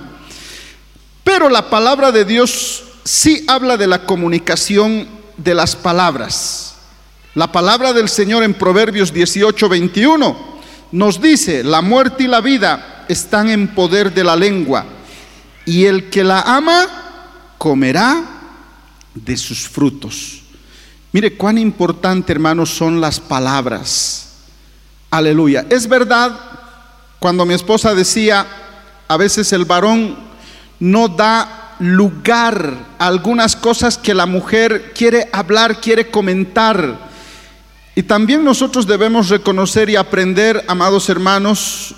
C: Pero la palabra de Dios sí habla de la comunicación de las palabras. La palabra del Señor en Proverbios 18, 21 nos dice, la muerte y la vida están en poder de la lengua, y el que la ama comerá de sus frutos. Mire cuán importante, hermanos, son las palabras. Aleluya. Es verdad, cuando mi esposa decía, a veces el varón no da lugar a algunas cosas que la mujer quiere hablar, quiere comentar. Y también nosotros debemos reconocer y aprender, amados hermanos,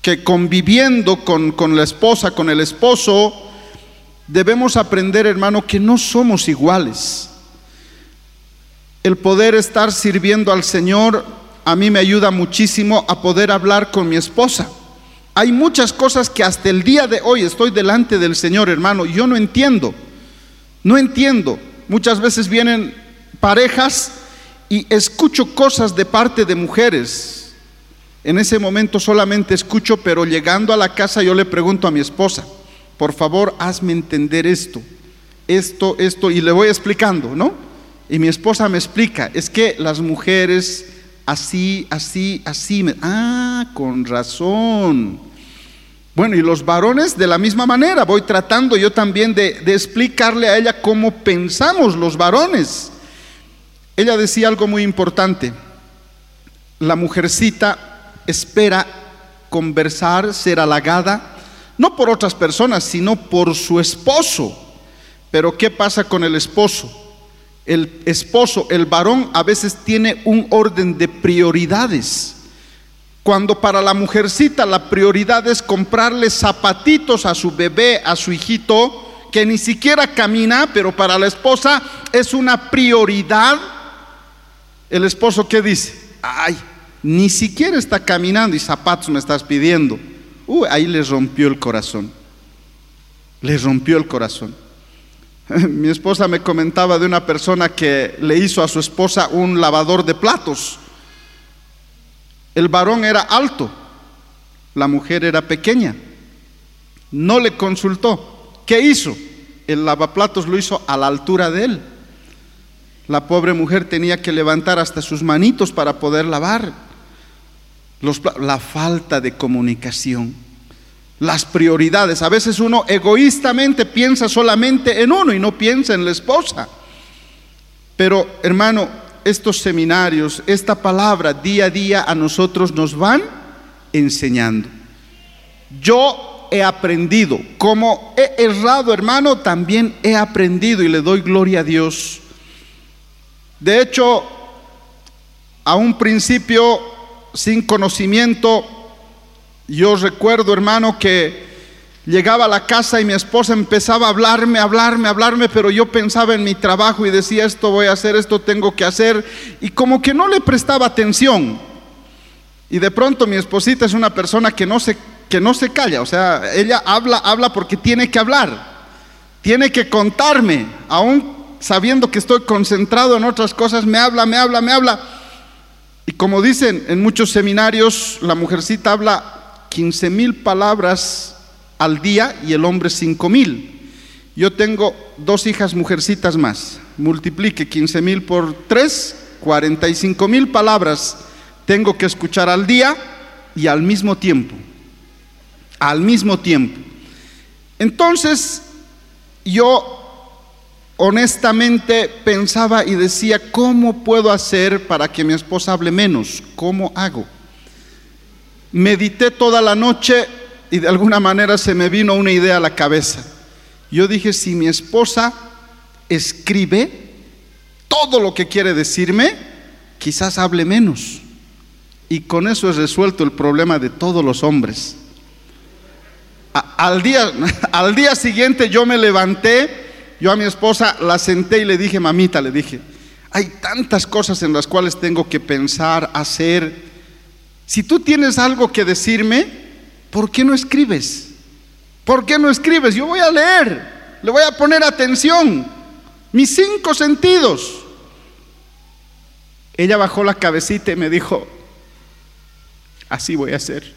C: que conviviendo con, con, la esposa, con el esposo, debemos aprender, hermano, que no somos iguales. El poder estar sirviendo al Señor a mí me ayuda muchísimo a poder hablar con mi esposa. Hay muchas cosas que hasta el día de hoy estoy delante del Señor, hermano, yo no entiendo. No entiendo. Muchas veces vienen parejas y escucho cosas de parte de mujeres. En ese momento solamente escucho, pero llegando a la casa yo le pregunto a mi esposa, por favor, hazme entender esto, esto, esto, y le voy explicando, ¿no? Y mi esposa me explica, es que las mujeres así, así, así, me... ah, con razón. Bueno, y los varones de la misma manera, voy tratando yo también de, de, explicarle a ella cómo pensamos los varones. Ella decía algo muy importante, la mujercita espera conversar, ser halagada, no por otras personas, sino por su esposo. Pero ¿qué pasa con el esposo? El esposo, el varón, a veces tiene un orden de prioridades. Cuando para la mujercita la prioridad es comprarle zapatitos a su bebé, a su hijito, que ni siquiera camina, pero para la esposa es una prioridad, el esposo ¿qué dice? Ay, ni siquiera está caminando y zapatos me estás pidiendo. Uy, ahí le rompió el corazón. Le rompió el corazón. *laughs* Mi esposa me comentaba de una persona que le hizo a su esposa un lavador de platos. El varón era alto, la mujer era pequeña. No le consultó. ¿Qué hizo? El lavaplatos lo hizo a la altura de él. La pobre mujer tenía que levantar hasta sus manitos para poder lavar. La falta de comunicación, las prioridades. A veces uno egoístamente piensa solamente en uno y no piensa en la esposa. Pero hermano, estos seminarios, esta palabra día a día a nosotros nos van enseñando. Yo he aprendido, como he errado hermano, también he aprendido y le doy gloria a Dios. De hecho, a un principio, sin conocimiento, yo recuerdo hermano que Llegaba a la casa y mi esposa empezaba a hablarme, hablarme, hablarme, pero yo pensaba en mi trabajo y decía, esto voy a hacer, esto tengo que hacer, y como que no le prestaba atención. Y de pronto mi esposita es una persona que no se, que no se calla, o sea, ella habla, habla porque tiene que hablar, tiene que contarme, aún sabiendo que estoy concentrado en otras cosas, me habla, me habla, me habla. Y como dicen en muchos seminarios, la mujercita habla 15 mil palabras al día y el hombre cinco mil. Yo tengo dos hijas mujercitas más. Multiplique 15 mil por 3, 45 mil palabras tengo que escuchar al día y al mismo tiempo. Al mismo tiempo. Entonces, yo honestamente pensaba y decía, ¿cómo puedo hacer para que mi esposa hable menos? ¿Cómo hago? Medité toda la noche y de alguna manera se me vino una idea a la cabeza. Yo dije, si mi esposa escribe todo lo que quiere decirme, quizás hable menos. Y con eso es resuelto el problema de todos los hombres. al, día, *laughs* al día siguiente yo me levanté, yo a mi esposa la senté y le dije, mamita, le dije, hay tantas cosas en las cuales tengo que pensar, hacer. Si tú tienes algo que decirme, ¿por qué no escribes? ¿Por qué no escribes? Yo voy a leer, le voy a poner atención, mis cinco sentidos. Ella bajó la cabecita y me dijo, así voy a hacer.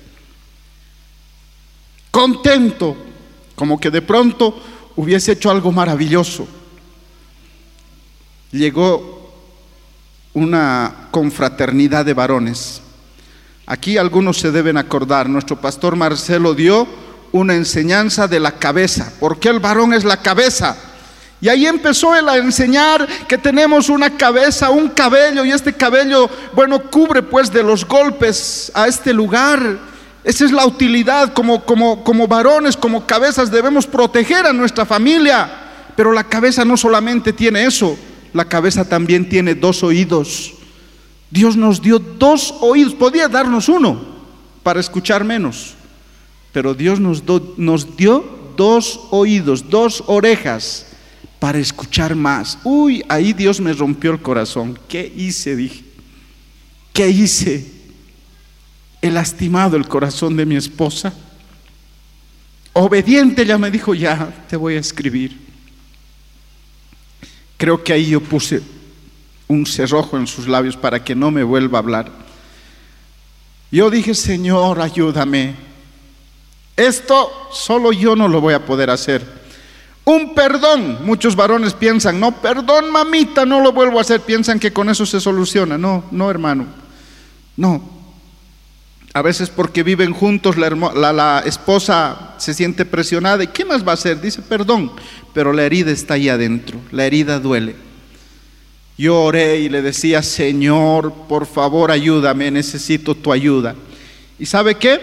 C: Contento, como que de pronto hubiese hecho algo maravilloso. Llegó una confraternidad de varones Aquí algunos se deben acordar, nuestro pastor Marcelo dio una enseñanza de la cabeza, porque el varón es la cabeza. Y ahí empezó él a enseñar que tenemos una cabeza, un cabello, y este cabello, bueno, cubre pues de los golpes a este lugar. Esa es la utilidad, como, como, como varones, como cabezas, debemos proteger a nuestra familia. Pero la cabeza no solamente tiene eso, la cabeza también tiene dos oídos. Dios nos dio dos oídos, podía darnos uno para escuchar menos, pero Dios nos, nos dio dos oídos, dos orejas para escuchar más. Uy, ahí Dios me rompió el corazón. ¿Qué hice? Dije. ¿Qué hice? He lastimado el corazón de mi esposa. Obediente ya me dijo, ya, te voy a escribir. Creo que ahí yo puse un cerrojo en sus labios para que no me vuelva a hablar. Yo dije, Señor, ayúdame. Esto solo yo no lo voy a poder hacer. Un perdón. Muchos varones piensan, no, perdón, mamita, no lo vuelvo a hacer. Piensan que con eso se soluciona. No, no, hermano. No. A veces porque viven juntos, la, esposa se siente presionada y ¿qué más va a hacer? Dice, perdón, pero la herida está ahí adentro, la herida duele. Yo oré y le decía, Señor, por favor ayúdame, necesito tu ayuda. ¿Y sabe qué?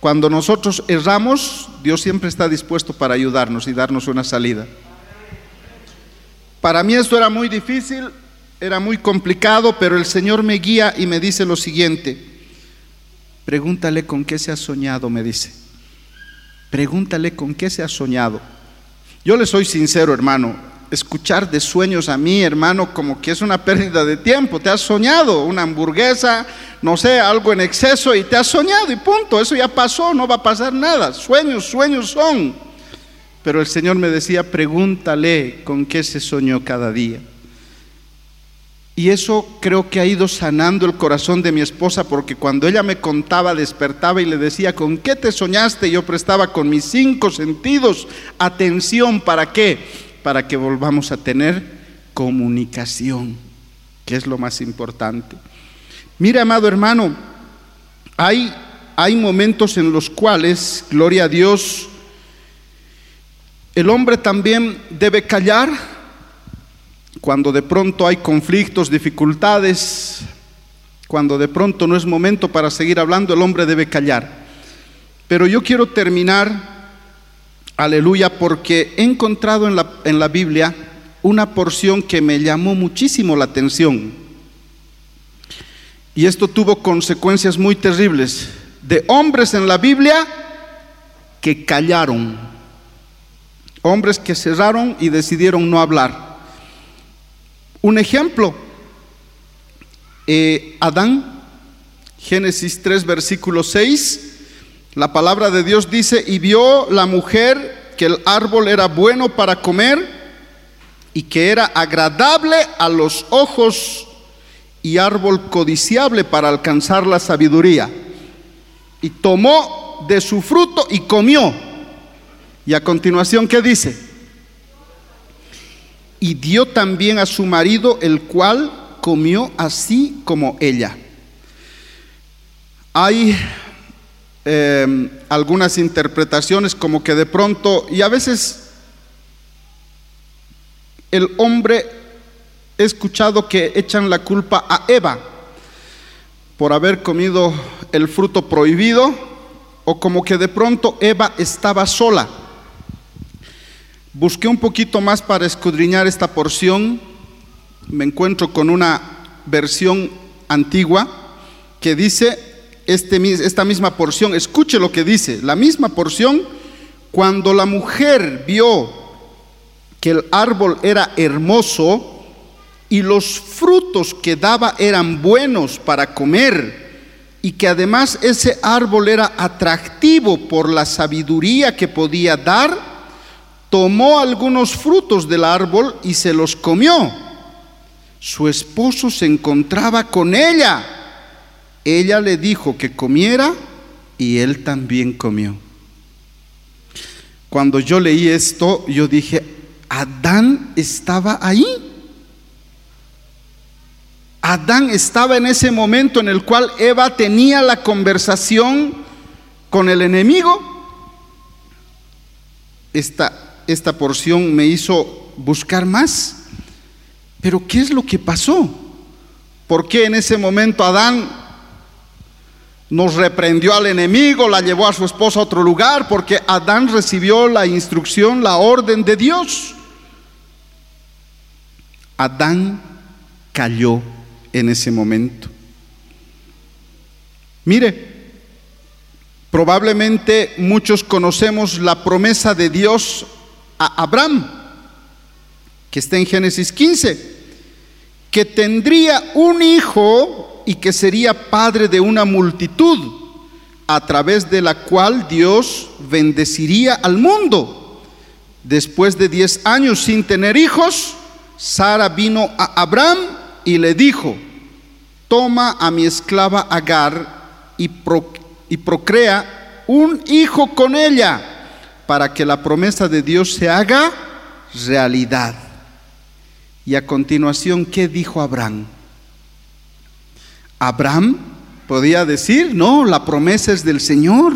C: Cuando nosotros erramos, Dios siempre está dispuesto para ayudarnos y darnos una salida. Para mí esto era muy difícil, era muy complicado, pero el Señor me guía y me dice lo siguiente. Pregúntale con qué se ha soñado, me dice. Pregúntale con qué se ha soñado. Yo le soy sincero, hermano. Escuchar de sueños a mí, hermano, como que es una pérdida de tiempo. Te has soñado una hamburguesa, no sé, algo en exceso y te has soñado y punto. Eso ya pasó, no va a pasar nada. Sueños, sueños son. Pero el Señor me decía, pregúntale con qué se soñó cada día. Y eso creo que ha ido sanando el corazón de mi esposa porque cuando ella me contaba, despertaba y le decía, ¿con qué te soñaste? Yo prestaba con mis cinco sentidos atención. ¿Para qué? Para que volvamos a tener comunicación, que es lo más importante. Mire, amado hermano, hay, hay momentos en los cuales, gloria a Dios, el hombre también debe callar cuando de pronto hay conflictos, dificultades, cuando de pronto no es momento para seguir hablando, el hombre debe callar. Pero yo quiero terminar, aleluya, porque he encontrado en la, en la Biblia una porción que me llamó muchísimo la atención. Y esto tuvo consecuencias muy terribles de hombres en la Biblia que callaron, hombres que cerraron y decidieron no hablar. Un ejemplo, eh, Adán, Génesis 3, versículo 6, la palabra de Dios dice, y vio la mujer que el árbol era bueno para comer y que era agradable a los ojos y árbol codiciable para alcanzar la sabiduría. Y tomó de su fruto y comió. Y a continuación, ¿qué dice? Y dio también a su marido, el cual comió así como ella. Hay eh, algunas interpretaciones como que de pronto, y a veces el hombre, he escuchado que echan la culpa a Eva por haber comido el fruto prohibido, o como que de pronto Eva estaba sola. Busqué un poquito más para escudriñar esta porción. Me encuentro con una versión antigua que dice este, esta misma porción. Escuche lo que dice. La misma porción, cuando la mujer vio que el árbol era hermoso y los frutos que daba eran buenos para comer y que además ese árbol era atractivo por la sabiduría que podía dar, tomó algunos frutos del árbol y se los comió. Su esposo se encontraba con ella. Ella le dijo que comiera y él también comió. Cuando yo leí esto, yo dije, Adán estaba ahí. Adán estaba en ese momento en el cual Eva tenía la conversación con el enemigo. Esta esta porción me hizo buscar más. Pero ¿qué es lo que pasó? ¿Por qué en ese momento Adán nos reprendió al enemigo, la llevó a su esposa a otro lugar? Porque Adán recibió la instrucción, la orden de Dios. Adán cayó en ese momento. Mire, probablemente muchos conocemos la promesa de Dios a Abraham, que está en Génesis 15, que tendría un hijo y que sería padre de una multitud, a través de la cual Dios bendeciría al mundo. Después de diez años sin tener hijos, Sara vino a Abraham y le dijo, toma a mi esclava Agar y, y procrea un hijo con ella para que la promesa de Dios se haga realidad. Y a continuación, ¿qué dijo Abraham? Abraham podía decir, no, la promesa es del Señor.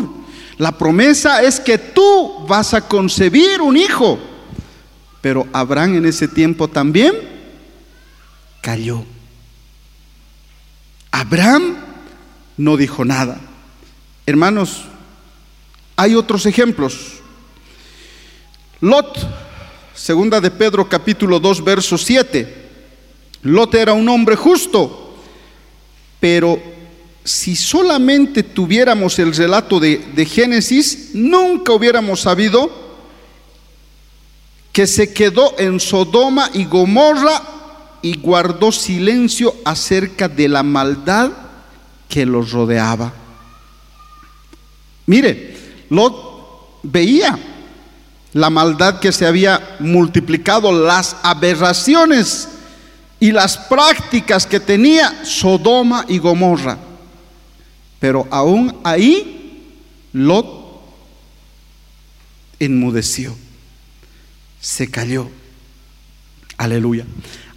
C: La promesa es que tú vas a concebir un hijo. Pero Abraham en ese tiempo también cayó. Abraham no dijo nada. Hermanos, hay otros ejemplos. Lot, segunda de Pedro capítulo 2, verso 7. Lot era un hombre justo, pero si solamente tuviéramos el relato de, de, Génesis, nunca hubiéramos sabido que se quedó en Sodoma y Gomorra y guardó silencio acerca de la maldad que los rodeaba. Mire, Lot veía la maldad que se había multiplicado, las aberraciones y las prácticas que tenía Sodoma y Gomorra. Pero aún ahí Lot enmudeció, se cayó. Aleluya.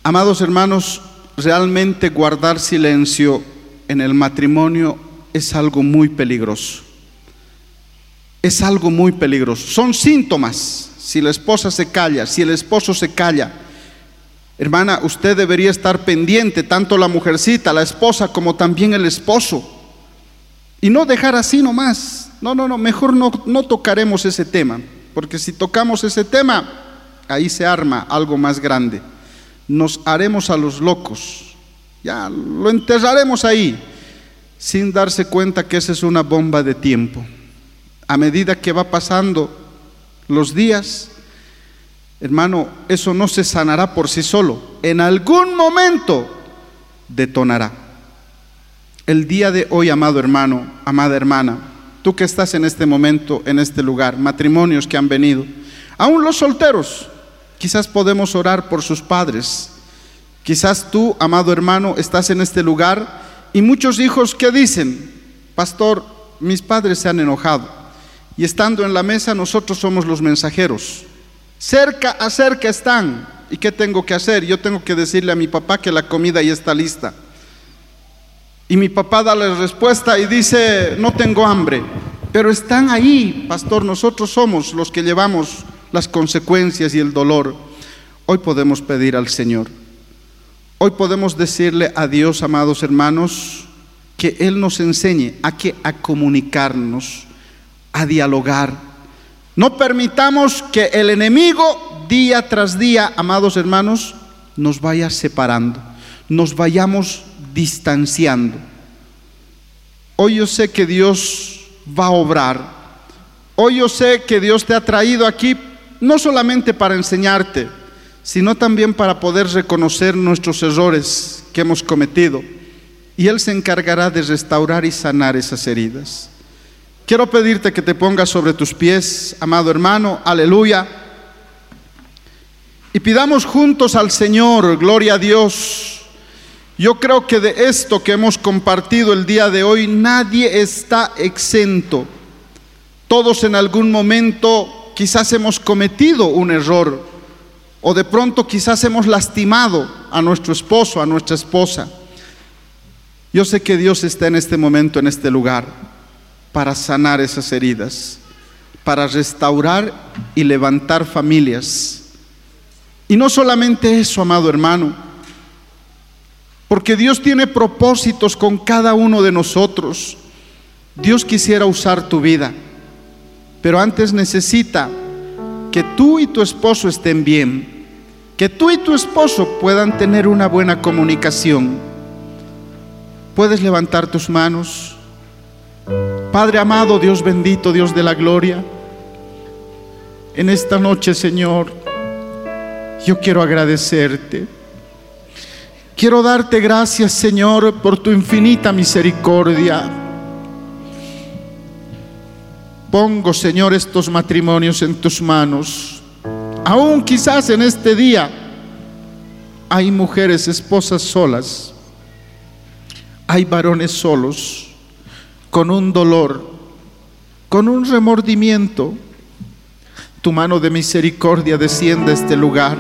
C: Amados hermanos, realmente guardar silencio en el matrimonio es algo muy peligroso. Es algo muy peligroso. Son síntomas. Si la esposa se calla, si el esposo se calla, hermana, usted debería estar pendiente, tanto la mujercita, la esposa, como también el esposo y no dejar así nomás. No, no, no, mejor no, no tocaremos ese tema, porque si tocamos ese tema, ahí se arma algo más grande. Nos haremos a los locos, ya lo enterraremos ahí, sin darse cuenta que esa es una bomba de tiempo. A medida que va pasando los días, hermano, eso no se sanará por sí solo, en algún momento detonará. El día de hoy, amado hermano, amada hermana, tú que estás en este momento, en este lugar, matrimonios que han venido, aún los solteros, quizás podemos orar por sus padres. Quizás tú, amado hermano, estás en este lugar y muchos hijos que dicen, pastor, mis padres se han enojado. Y estando en la mesa, nosotros somos los mensajeros. Cerca a cerca están. ¿Y qué tengo que hacer? Yo tengo que decirle a mi papá que la comida ya está lista. Y mi papá da la respuesta y dice, no tengo hambre. Pero están ahí, pastor, nosotros somos los que llevamos las consecuencias y el dolor. Hoy podemos pedir al Señor. Hoy podemos decirle a Dios, amados hermanos, que Él nos enseñe a que a comunicarnos, a dialogar. No permitamos que el enemigo día tras día, amados hermanos, nos vaya separando, nos vayamos distanciando. Hoy yo sé que Dios va a obrar. Hoy yo sé que Dios te ha traído aquí no solamente para enseñarte, sino también para poder reconocer nuestros errores que hemos cometido. Y Él se encargará de restaurar y sanar esas heridas. Quiero pedirte que te pongas sobre tus pies, amado hermano, aleluya. Y pidamos juntos al Señor, gloria a Dios. Yo creo que de esto que hemos compartido el día de hoy, nadie está exento. Todos en algún momento quizás hemos cometido un error o de pronto quizás hemos lastimado a nuestro esposo, a nuestra esposa. Yo sé que Dios está en este momento, en este lugar, para sanar esas heridas, para restaurar y levantar familias. Y no solamente eso, amado hermano, porque Dios tiene propósitos con cada uno de nosotros. Dios quisiera usar tu vida, pero antes necesita que tú y tu esposo estén bien, que tú y tu esposo puedan tener una buena comunicación. Puedes levantar tus manos. Padre amado, Dios bendito, Dios de la gloria, en esta noche, Señor, yo quiero agradecerte Quiero darte gracias, Señor, por tu infinita misericordia. Pongo, Señor, estos matrimonios en tus manos. Aún quizás en este día hay mujeres, esposas solas. Hay varones solos, con un dolor, con un remordimiento. Tu mano de misericordia desciende a este lugar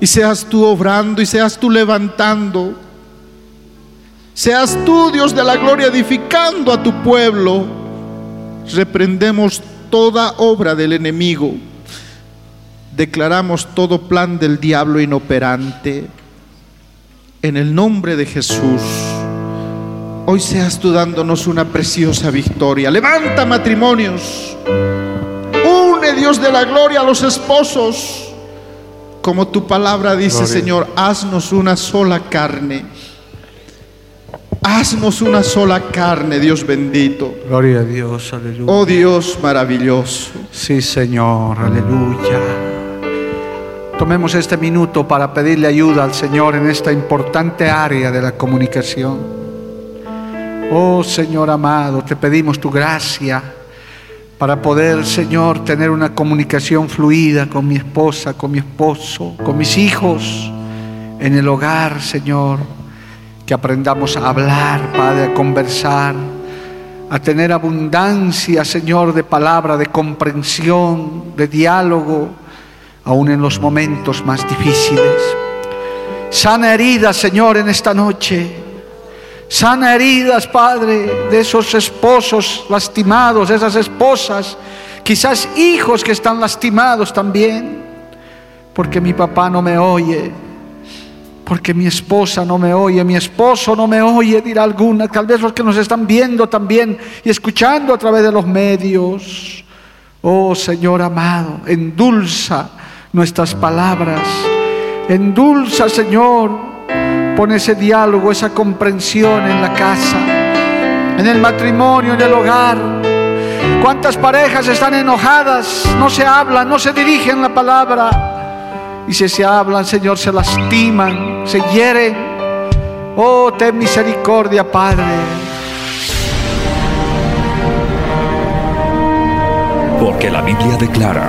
C: y seas tú obrando y seas tú levantando. Seas tú, Dios de la gloria, edificando a tu pueblo. Reprendemos toda obra del enemigo. Declaramos todo plan del diablo inoperante. En el nombre de Jesús. Hoy seas tú dándonos una preciosa victoria. Levanta matrimonios. Une Dios de la gloria a los esposos. Como tu palabra dice,
D: Gloria.
C: Señor, haznos una sola carne. Haznos una sola carne, Dios bendito.
D: Gloria a Dios, aleluya.
C: Oh Dios maravilloso.
D: Sí, Señor, aleluya. Tomemos este minuto para pedirle ayuda al Señor en esta importante área de la comunicación. Oh Señor amado, te pedimos tu gracia para poder, Señor, tener una comunicación fluida con mi esposa, con mi esposo, con mis hijos, en el hogar, Señor. Que aprendamos a hablar, Padre, a conversar, a tener abundancia, Señor, de palabra, de comprensión, de diálogo, aún en los momentos más difíciles. Sana heridas, Señor, en esta noche. Sana heridas, Padre, de esos esposos lastimados, esas esposas, quizás hijos que están lastimados también, porque mi papá no me oye, porque mi esposa no me oye, mi esposo no me oye, dirá alguna, tal vez los que nos están viendo también y escuchando a través de los medios. Oh Señor amado, endulza nuestras palabras, endulza Señor, pon ese diálogo, esa comprensión en la casa, en el matrimonio, en el hogar. ¿Cuántas parejas están enojadas? No se hablan, no se dirigen la palabra. Y si se hablan, Señor, se lastiman, se hieren. Oh, ten misericordia, Padre.
A: Porque la Biblia declara,